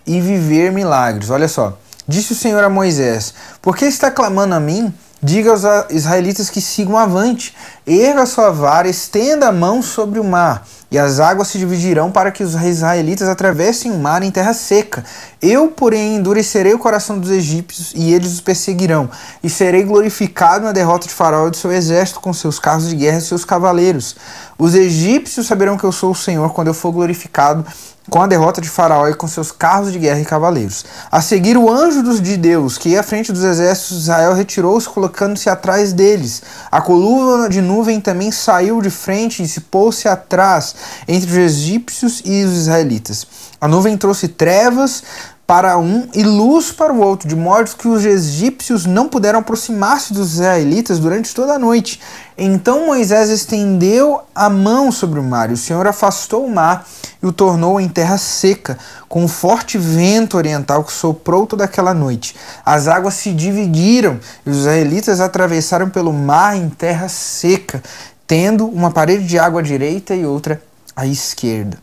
e viver milagres. Olha só. Disse o Senhor a Moisés: Por que está clamando a mim? Diga aos israelitas que sigam avante. Erga sua vara, estenda a mão sobre o mar, e as águas se dividirão para que os israelitas atravessem o mar em terra seca. Eu, porém, endurecerei o coração dos egípcios, e eles os perseguirão. E serei glorificado na derrota de Faraó e do seu exército, com seus carros de guerra e seus cavaleiros. Os egípcios saberão que eu sou o Senhor quando eu for glorificado com a derrota de Faraó e com seus carros de guerra e cavaleiros. A seguir, o anjo dos de Deus, que ia à frente dos exércitos de Israel, retirou-se, colocando-se atrás deles. A coluna de nuvem também saiu de frente e se pôs-se atrás, entre os egípcios e os israelitas. A nuvem trouxe trevas para um e luz para o outro, de modo que os egípcios não puderam aproximar-se dos israelitas durante toda a noite. Então Moisés estendeu a mão sobre o mar, e o Senhor afastou o mar e o tornou em terra seca, com um forte vento oriental que soprou toda aquela noite. As águas se dividiram e os israelitas atravessaram pelo mar em terra seca, tendo uma parede de água à direita e outra à esquerda.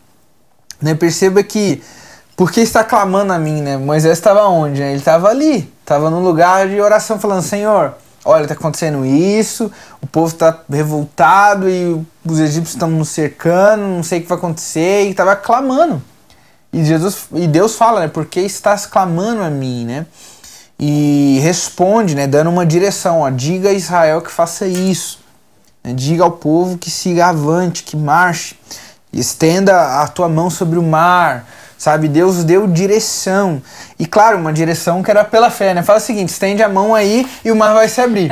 Né? Perceba que porque está clamando a mim, né? Moisés estava onde? Né? Ele estava ali, estava num lugar de oração, falando: Senhor, olha, está acontecendo isso, o povo está revoltado e os egípcios estão nos cercando, não sei o que vai acontecer, e estava clamando. E, Jesus, e Deus fala, né? Porque estás clamando a mim, né? E responde, né? Dando uma direção, ó, diga a Israel que faça isso. Né? Diga ao povo que siga avante, que marche. Estenda a tua mão sobre o mar, sabe? Deus deu direção. E claro, uma direção que era pela fé, né? Fala o seguinte, estende a mão aí e o mar vai se abrir.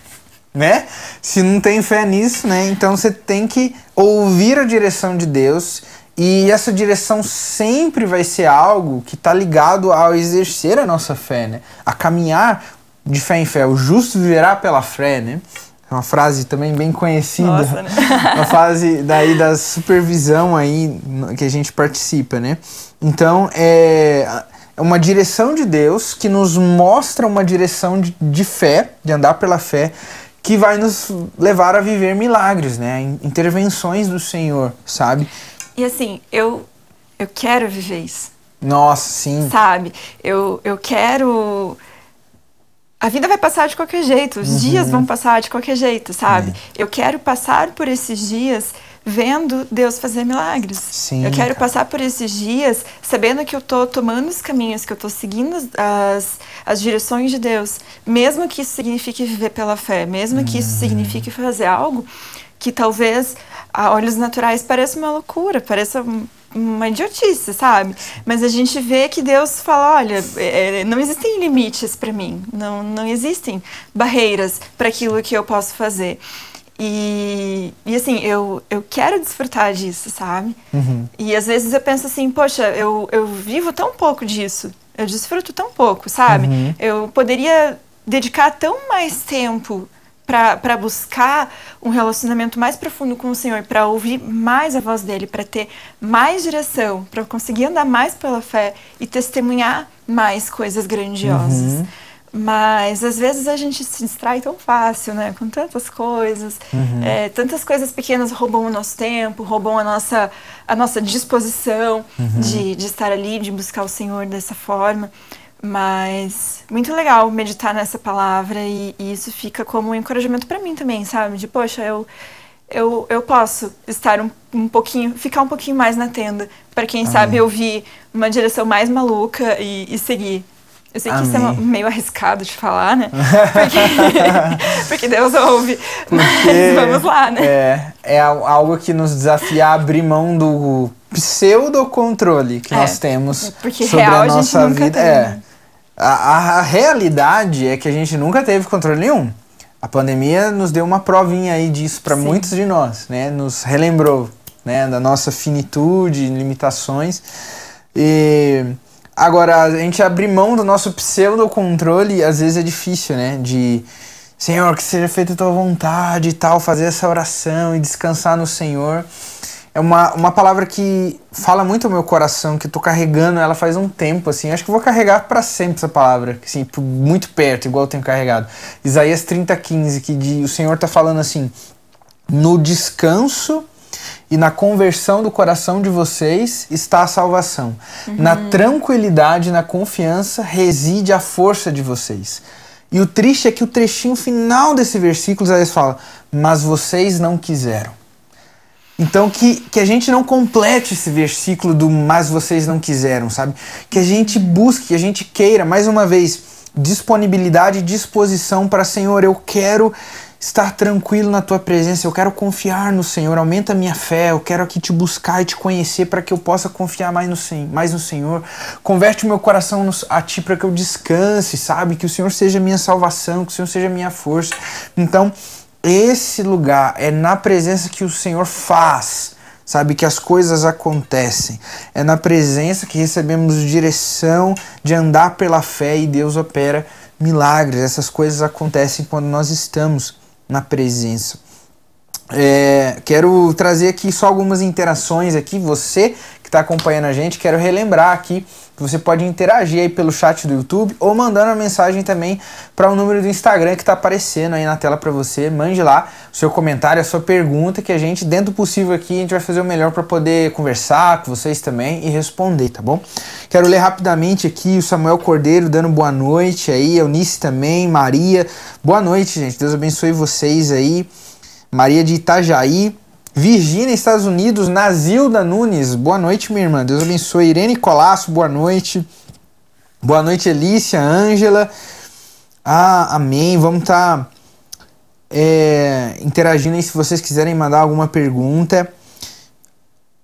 (laughs) né? Se não tem fé nisso, né? Então você tem que ouvir a direção de Deus e essa direção sempre vai ser algo que está ligado ao exercer a nossa fé, né? A caminhar de fé em fé. O justo viverá pela fé, né? É uma frase também bem conhecida. Nossa, né? (laughs) uma frase daí da supervisão aí que a gente participa, né? Então, é, é uma direção de Deus que nos mostra uma direção de, de fé, de andar pela fé, que vai nos levar a viver milagres, né? Intervenções do Senhor, sabe? E assim, eu, eu quero viver isso. Nossa, sim. Sabe? Eu, eu quero a vida vai passar de qualquer jeito, os uhum. dias vão passar de qualquer jeito, sabe? É. Eu quero passar por esses dias vendo Deus fazer milagres. Sim, eu quero passar por esses dias sabendo que eu estou tomando os caminhos, que eu estou seguindo as, as direções de Deus, mesmo que isso signifique viver pela fé, mesmo que isso uhum. signifique fazer algo que talvez a olhos naturais pareça uma loucura, pareça uma idiotice, sabe? Mas a gente vê que Deus fala, olha, é, não existem limites para mim, não, não existem barreiras para aquilo que eu posso fazer. E, e assim, eu, eu quero desfrutar disso, sabe? Uhum. E às vezes eu penso assim, poxa, eu, eu vivo tão pouco disso, eu desfruto tão pouco, sabe? Uhum. Eu poderia dedicar tão mais tempo para buscar um relacionamento mais profundo com o Senhor, para ouvir mais a voz dele, para ter mais direção, para conseguir andar mais pela fé e testemunhar mais coisas grandiosas. Uhum. Mas às vezes a gente se distrai tão fácil, né? Com tantas coisas. Uhum. É, tantas coisas pequenas roubam o nosso tempo, roubam a nossa, a nossa disposição uhum. de, de estar ali, de buscar o Senhor dessa forma. Mas muito legal meditar nessa palavra e, e isso fica como um encorajamento para mim também, sabe? De, poxa, eu, eu, eu posso estar um, um pouquinho, ficar um pouquinho mais na tenda, para quem Amém. sabe ouvir uma direção mais maluca e, e seguir. Eu sei que Amém. isso é meio arriscado de falar, né? (laughs) Porque, (laughs) porque Deus ouve. Porque, Mas vamos lá, né? É, é algo que nos desafia a abrir mão do pseudo-controle que é, nós temos sobre a nossa a vida. Tem, é. A, a, realidade é que a gente nunca teve controle nenhum. A pandemia nos deu uma provinha aí disso para muitos de nós, né? Nos relembrou, né, da nossa finitude, limitações. E Agora, a gente abrir mão do nosso pseudo-controle, às vezes é difícil, né? De, Senhor, que seja feita a tua vontade e tal, fazer essa oração e descansar no Senhor. É uma, uma palavra que fala muito ao meu coração, que eu tô carregando ela faz um tempo, assim. Acho que vou carregar para sempre essa palavra, assim, muito perto, igual eu tenho carregado. Isaías 30, 15, que de, o Senhor tá falando assim: no descanso e na conversão do coração de vocês está a salvação. Uhum. Na tranquilidade e na confiança reside a força de vocês. E o triste é que o trechinho final desse versículo, Isaías fala: Mas vocês não quiseram. Então que, que a gente não complete esse versículo do mas vocês não quiseram, sabe? Que a gente busque, que a gente queira, mais uma vez, disponibilidade e disposição para Senhor, eu quero estar tranquilo na tua presença, eu quero confiar no Senhor, aumenta a minha fé, eu quero aqui te buscar e te conhecer para que eu possa confiar mais no, mais no Senhor. Converte o meu coração a ti para que eu descanse, sabe? Que o Senhor seja minha salvação, que o Senhor seja minha força. Então, esse lugar é na presença que o Senhor faz sabe? Que as coisas acontecem. É na presença que recebemos direção de andar pela fé e Deus opera milagres. Essas coisas acontecem quando nós estamos na presença. É, quero trazer aqui só algumas interações aqui. Você está acompanhando a gente, quero relembrar aqui que você pode interagir aí pelo chat do YouTube ou mandando uma mensagem também para o número do Instagram que está aparecendo aí na tela para você. Mande lá o seu comentário, a sua pergunta, que a gente, dentro do possível aqui, a gente vai fazer o melhor para poder conversar com vocês também e responder, tá bom? Quero ler rapidamente aqui o Samuel Cordeiro dando boa noite aí, Eunice também, Maria. Boa noite, gente. Deus abençoe vocês aí. Maria de Itajaí, Virgínia, Estados Unidos, Nazilda Nunes, boa noite, minha irmã, Deus abençoe. Irene Colasso, boa noite. Boa noite, Elícia, Ângela. Ah, amém. Vamos estar tá, é, interagindo aí se vocês quiserem mandar alguma pergunta.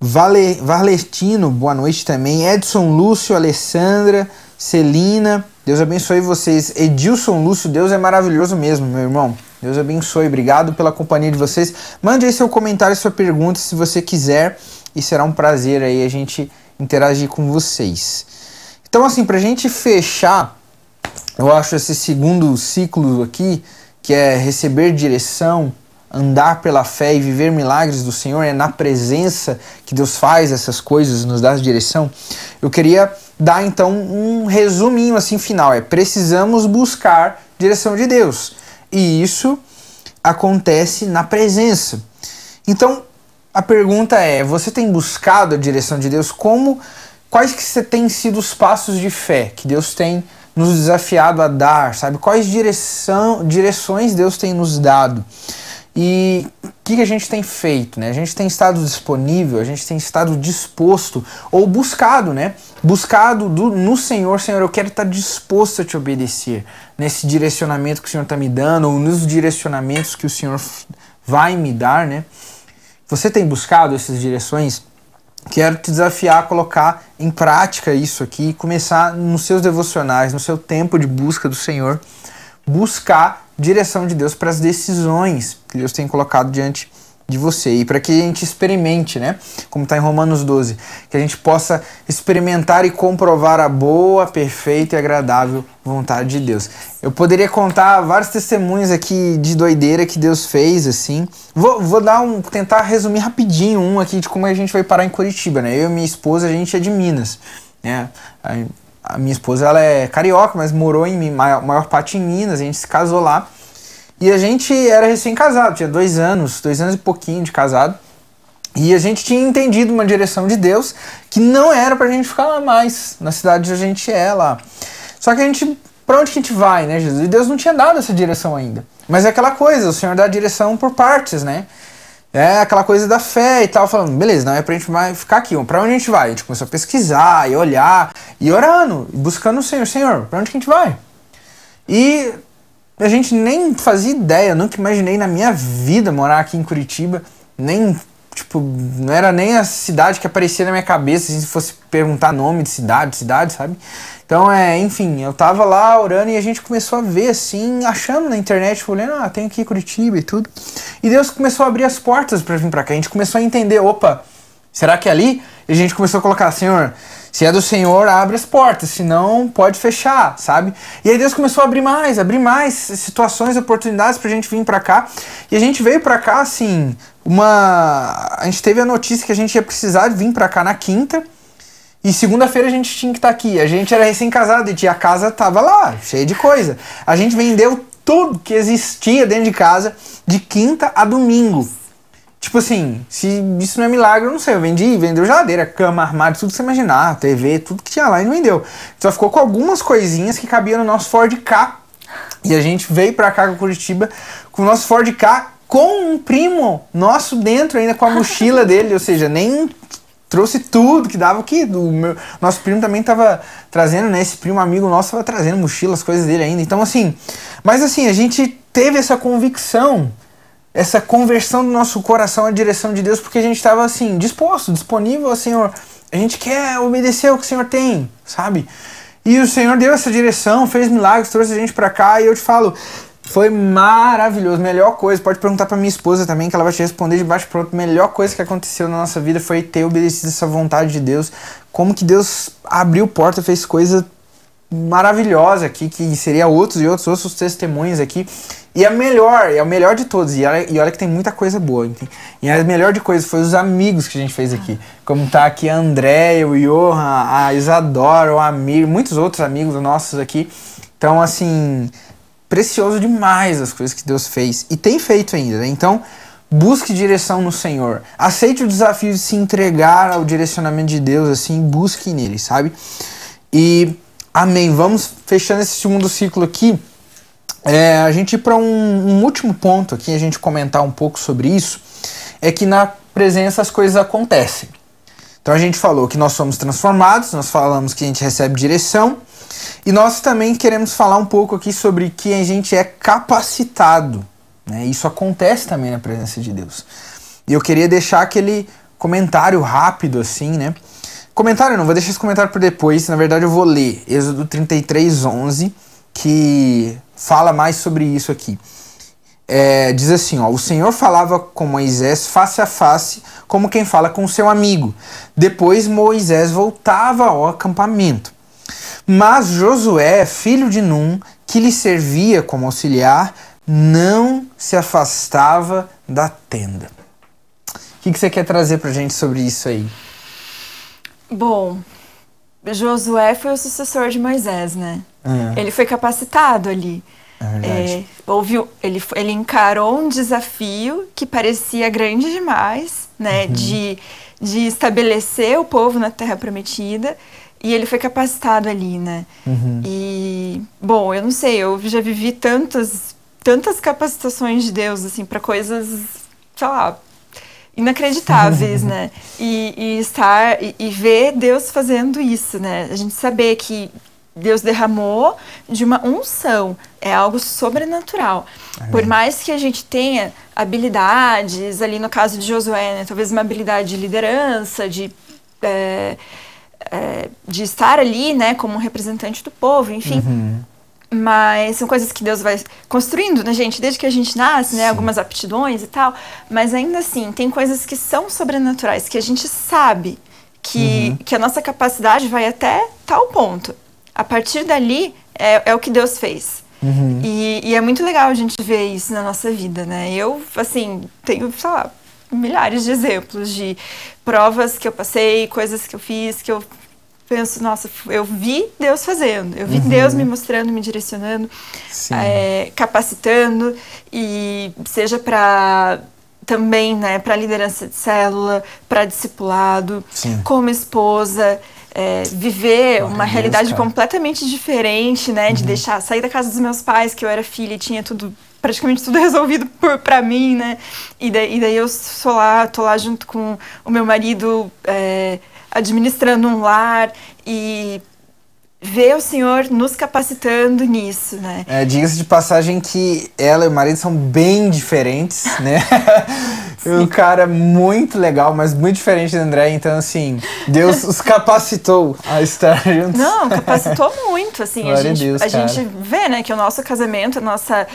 Vale, Valertino, boa noite também. Edson Lúcio, Alessandra, Celina, Deus abençoe vocês. Edilson Lúcio, Deus é maravilhoso mesmo, meu irmão. Deus abençoe, obrigado pela companhia de vocês. Mande aí seu comentário, sua pergunta, se você quiser, e será um prazer aí a gente interagir com vocês. Então, assim, pra gente fechar, eu acho esse segundo ciclo aqui, que é receber direção, andar pela fé e viver milagres do Senhor, é na presença que Deus faz essas coisas, nos dá direção. Eu queria dar então um resuminho assim final, é precisamos buscar direção de Deus. E isso acontece na presença. Então, a pergunta é: você tem buscado a direção de Deus? Como quais que você têm sido os passos de fé que Deus tem nos desafiado a dar, sabe? Quais direção, direções Deus tem nos dado? E o que, que, a gente tem feito? Né? A gente tem estado disponível, a gente tem estado disposto, ou buscado, né? Buscado do, no Senhor, Senhor, eu quero estar disposto a te obedecer nesse direcionamento que o Senhor está me dando, ou nos direcionamentos que o Senhor vai me dar, né? Você tem buscado essas direções? Quero te desafiar a colocar em prática isso aqui, começar nos seus devocionais, no seu tempo de busca do Senhor, buscar direção de Deus para as decisões que Deus tem colocado diante de você e para que a gente experimente, né? Como está em Romanos 12, que a gente possa experimentar e comprovar a boa, perfeita e agradável vontade de Deus. Eu poderia contar vários testemunhos aqui de doideira que Deus fez, assim. Vou, vou dar um, tentar resumir rapidinho um aqui de como a gente vai parar em Curitiba, né? Eu e minha esposa, a gente é de Minas, né? Minha esposa ela é carioca, mas morou em maior, maior parte em Minas, a gente se casou lá. E a gente era recém-casado, tinha dois anos, dois anos e pouquinho de casado. E a gente tinha entendido uma direção de Deus que não era pra gente ficar lá mais, na cidade onde a gente é lá. Só que a gente, pra onde que a gente vai, né, Jesus? E Deus não tinha dado essa direção ainda. Mas é aquela coisa, o Senhor dá a direção por partes, né? É aquela coisa da fé e tal, falando, beleza, não é pra gente mais ficar aqui, pra onde a gente vai? A gente começou a pesquisar e olhar e orando, buscando o Senhor, Senhor, pra onde que a gente vai? E a gente nem fazia ideia, nunca imaginei na minha vida morar aqui em Curitiba, nem, tipo, não era nem a cidade que aparecia na minha cabeça, assim, se fosse perguntar nome de cidade, cidade, sabe? Então, é, enfim, eu tava lá orando e a gente começou a ver, assim, achando na internet, olhando, ah, tem aqui Curitiba e tudo. E Deus começou a abrir as portas para vir para cá. A gente começou a entender, opa, será que é ali? E a gente começou a colocar, Senhor, Se é do Senhor, abre as portas, senão pode fechar, sabe? E aí Deus começou a abrir mais, abrir mais situações, oportunidades pra gente vir pra cá. E a gente veio pra cá, assim, uma. A gente teve a notícia que a gente ia precisar vir pra cá na quinta. E segunda-feira a gente tinha que estar tá aqui. A gente era recém-casado e a casa tava lá, cheia de coisa. A gente vendeu tudo que existia dentro de casa de quinta a domingo. Tipo assim, se isso não é milagre, eu não sei. Eu vendi, vendeu geladeira, cama, armário, tudo que você imaginar, TV, tudo que tinha lá e não vendeu. Só ficou com algumas coisinhas que cabiam no nosso Ford K. E a gente veio pra cá com Curitiba com o nosso Ford K com um primo nosso dentro ainda com a mochila (laughs) dele, ou seja, nem trouxe tudo que dava aqui. O meu, nosso primo também tava trazendo, né? Esse primo amigo nosso tava trazendo mochilas, coisas dele ainda. Então, assim, mas assim, a gente teve essa convicção essa conversão do nosso coração à direção de Deus, porque a gente estava assim, disposto, disponível ao Senhor. A gente quer obedecer o que o Senhor tem, sabe? E o Senhor deu essa direção, fez milagres, trouxe a gente para cá, e eu te falo, foi maravilhoso, melhor coisa. Pode perguntar para minha esposa também, que ela vai te responder de baixo pronto. Melhor coisa que aconteceu na nossa vida foi ter obedecido essa vontade de Deus. Como que Deus abriu porta, fez coisa maravilhosa aqui, que seria outros e outros outros testemunhos aqui. E a melhor, é o melhor de todos. E olha, e olha que tem muita coisa boa. Enfim. E a melhor de coisas foi os amigos que a gente fez aqui. Como tá aqui a André, o Johan, a Isadora, o Amir, muitos outros amigos nossos aqui. Então, assim, precioso demais as coisas que Deus fez. E tem feito ainda, né? Então, busque direção no Senhor. Aceite o desafio de se entregar ao direcionamento de Deus, assim, busque nele, sabe? E, amém. Vamos fechando esse segundo ciclo aqui é, a gente ir para um, um, último ponto aqui, a gente comentar um pouco sobre isso, é que na presença as coisas acontecem. Então a gente falou que nós somos transformados, nós falamos que a gente recebe direção, e nós também queremos falar um pouco aqui sobre que a gente é capacitado. Né? Isso acontece também na presença de Deus. E eu queria deixar aquele comentário rápido assim, né? Comentário não, vou deixar esse comentário para depois, na verdade eu vou ler Êxodo 33, 11, que fala mais sobre isso aqui. É, diz assim: ó, o Senhor falava com Moisés face a face, como quem fala com seu amigo. Depois Moisés voltava ao acampamento. Mas Josué, filho de Num, que lhe servia como auxiliar, não se afastava da tenda. O que, que você quer trazer para gente sobre isso aí? Bom, Josué foi o sucessor de Moisés, né? É. Ele foi capacitado ali. É é, ele, ele encarou um desafio que parecia grande demais, né? Uhum. De, de estabelecer o povo na Terra Prometida. E ele foi capacitado ali, né? Uhum. E, bom, eu não sei, eu já vivi tantas, tantas capacitações de Deus, assim, para coisas, sei lá, inacreditáveis, (laughs) né? E, e estar e, e, ver Deus fazendo isso, né? A gente saber que Deus derramou de uma unção, é algo sobrenatural. Por mais que a gente tenha habilidades, ali no caso de Josué, né? talvez uma habilidade de liderança, de é, é, de estar ali, né, como um representante do povo, enfim. Uhum. Mas são coisas que Deus vai construindo na gente desde que a gente nasce, né? Sim. Algumas aptidões e tal. Mas ainda assim, tem coisas que são sobrenaturais, que a gente sabe que, uhum. que a nossa capacidade vai até tal ponto. A partir dali, é, é o que Deus fez. Uhum. E, e, é muito legal a gente ver isso na nossa vida, né? Eu, assim, tenho, sei lá, milhares de exemplos de provas que eu passei, coisas que eu fiz, que eu penso, nossa, eu vi Deus fazendo, eu vi uhum. Deus me mostrando, me direcionando, é, capacitando e seja para também, né, para liderança de célula, para discipulado, Sim. como esposa, é, viver Glória uma Deus, realidade cara. completamente diferente, né, uhum. de deixar sair da casa dos meus pais, que eu era filha e tinha tudo praticamente tudo (laughs) resolvido por para mim, né? E daí, e daí eu sou lá, tô lá junto com o meu marido é, administrando um lar e ver o Senhor nos capacitando nisso, né? É, Diga-se de passagem que ela e o marido são bem diferentes, (laughs) né? um cara muito legal, mas muito diferente do André, então assim, Deus os capacitou a estar juntos. Não, capacitou muito, assim, (laughs) Glória a gente, Deus, a gente vê, né, que o nosso casamento, a nossa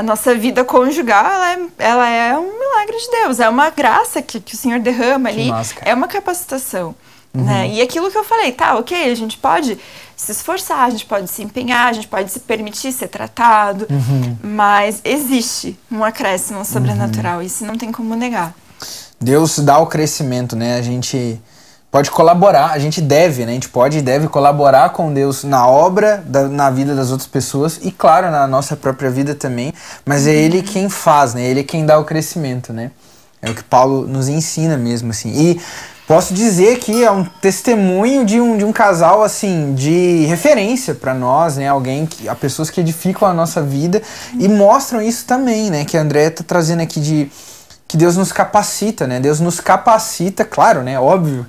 a nossa vida conjugal, ela é, ela é um milagre de Deus, é uma graça que, que o Senhor derrama ali, é uma capacitação. Uhum. Né? E aquilo que eu falei, tá, ok, a gente pode se esforçar, a gente pode se empenhar, a gente pode se permitir ser tratado, uhum. mas existe um acréscimo sobrenatural, uhum. isso não tem como negar. Deus dá o crescimento, né? A gente pode colaborar, a gente deve, né? A gente pode e deve colaborar com Deus na obra, da, na vida das outras pessoas e, claro, na nossa própria vida também, mas é Ele quem faz, né? Ele é quem dá o crescimento, né? É o que Paulo nos ensina mesmo, assim. E posso dizer que é um testemunho de um, de um casal, assim, de referência para nós, né? Alguém que, a pessoas que edificam a nossa vida e mostram isso também, né? Que a André tá trazendo aqui de que Deus nos capacita, né? Deus nos capacita, claro, né? Óbvio,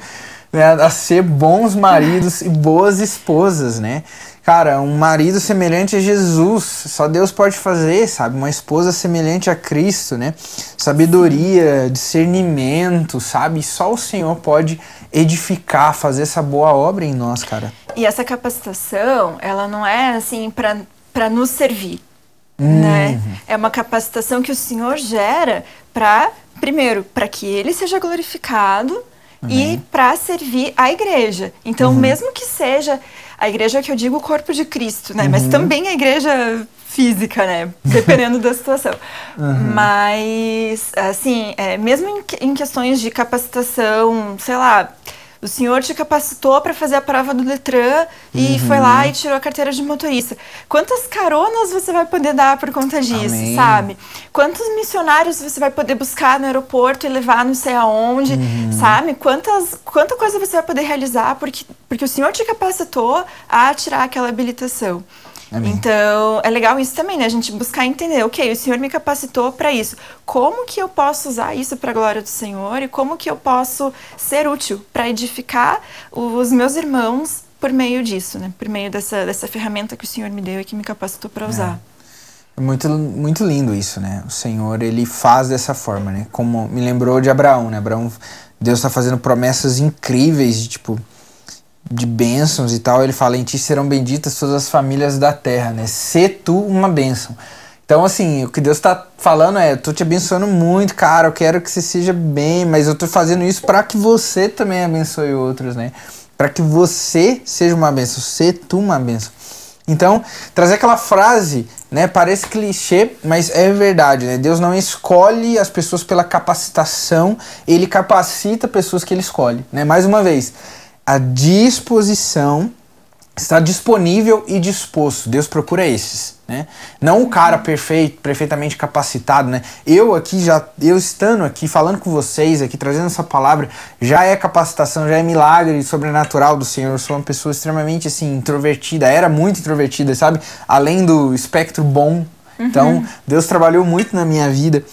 né? a ser bons maridos e boas esposas, né? Cara, um marido semelhante a Jesus, só Deus pode fazer, sabe? Uma esposa semelhante a Cristo, né? Sabedoria, discernimento, sabe? Só o Senhor pode edificar, fazer essa boa obra em nós, cara. E essa capacitação, ela não é assim para nos servir, né? Uhum. É uma capacitação que o Senhor gera para, primeiro, para que ele seja glorificado Amém. e para servir a igreja. Então, uhum. mesmo que seja a igreja que eu digo o corpo de Cristo, né? Uhum. Mas também a igreja física, né? Dependendo da situação. Uhum. Mas, assim, é, mesmo em, em questões de capacitação, sei lá, o senhor te capacitou para fazer a prova do Detran e uhum. foi lá e tirou a carteira de motorista. Quantas caronas você vai poder dar por conta disso, Amém. sabe? Quantos missionários você vai poder buscar no aeroporto e levar não sei aonde, uhum. sabe? Quantas, quanta coisa você vai poder realizar porque, porque o senhor te capacitou a tirar aquela habilitação. Amém. Então, é legal isso também, né? A gente buscar entender, ok, o Senhor me capacitou para isso. Como que eu posso usar isso para a glória do Senhor e como que eu posso ser útil para edificar os meus irmãos por meio disso, né? Por meio dessa, dessa ferramenta que o Senhor me deu e que me capacitou para usar. É. Muito, muito lindo isso, né? O Senhor, ele faz dessa forma, né? Como me lembrou de Abraão, né? Abraão, Deus está fazendo promessas incríveis de, tipo, de bênçãos e tal, ele fala: Em ti serão benditas todas as famílias da terra, né? Se tu uma bênção. Então, assim, o que Deus está falando é: eu tô te abençoando muito, cara, eu quero que você seja bem, mas eu tô fazendo isso para que você também abençoe outros, né? Para que você seja uma bênção, se tu uma bênção. Então, trazer aquela frase, né, parece clichê, mas é verdade, né? Deus não escolhe as pessoas pela capacitação, ele capacita pessoas que ele escolhe, né? Mais uma vez, a disposição está disponível e disposto. Deus procura esses, né? Não o cara perfeito, perfeitamente capacitado, né? Eu aqui já, eu estando aqui falando com vocês aqui, trazendo essa palavra, já é capacitação, já é milagre sobrenatural do Senhor. Eu sou uma pessoa extremamente assim introvertida, era muito introvertida, sabe? Além do espectro bom. Então, uhum. Deus trabalhou muito na minha vida.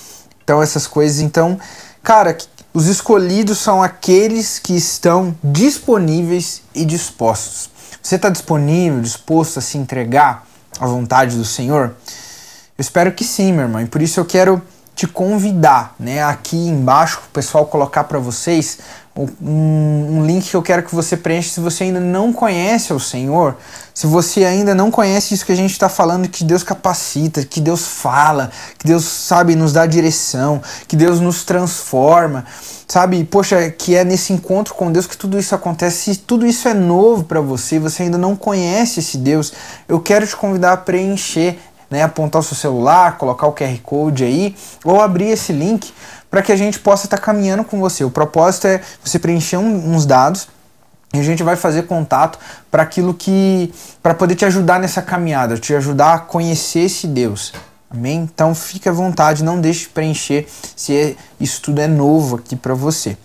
Então, essas coisas, então, cara, os escolhidos são aqueles que estão disponíveis e dispostos. Você está disponível, disposto a se entregar à vontade do Senhor? Eu espero que sim, meu irmão. E por isso eu quero te convidar, né, aqui embaixo, o pessoal colocar para vocês um, um, link que eu quero que você preencha se você ainda não conhece o Senhor, se você ainda não conhece isso que a gente está falando, que Deus capacita, que Deus fala, que Deus sabe nos dá direção, que Deus nos transforma, sabe? Poxa, que é nesse encontro com Deus que tudo isso acontece. Se tudo isso é novo para você, você ainda não conhece esse Deus, eu quero te convidar a preencher né, apontar o seu celular, colocar o QR Code aí, ou abrir esse link para que a gente possa estar tá caminhando com você. O propósito é você preencher um, uns dados e a gente vai fazer contato para aquilo que para poder te ajudar nessa caminhada, te ajudar a conhecer esse Deus. Amém? Então fique à vontade, não deixe de preencher se é, isso tudo é novo aqui para você.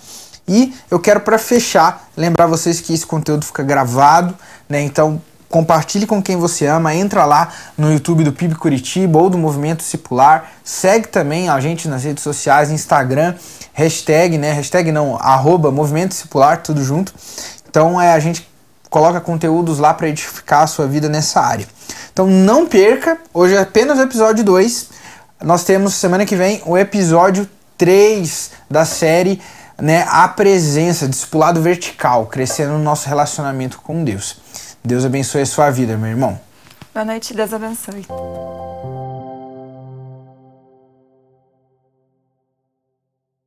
E eu quero para fechar lembrar vocês que esse conteúdo fica gravado, né? Então compartilhe com quem você ama, entra lá no YouTube do PIB Curitiba ou do Movimento Discipular, segue também a gente nas redes sociais, Instagram, hashtag, né, hashtag não, arroba Movimento Discipular, tudo junto. Então é, a gente coloca conteúdos lá para edificar a sua vida nessa área. Então não perca, hoje é apenas o episódio 2, nós temos semana que vem o episódio 3 da série né, A Presença, Discipulado Vertical, crescendo no nosso relacionamento com Deus. Deus abençoe a sua vida, meu irmão. Boa noite, Deus abençoe.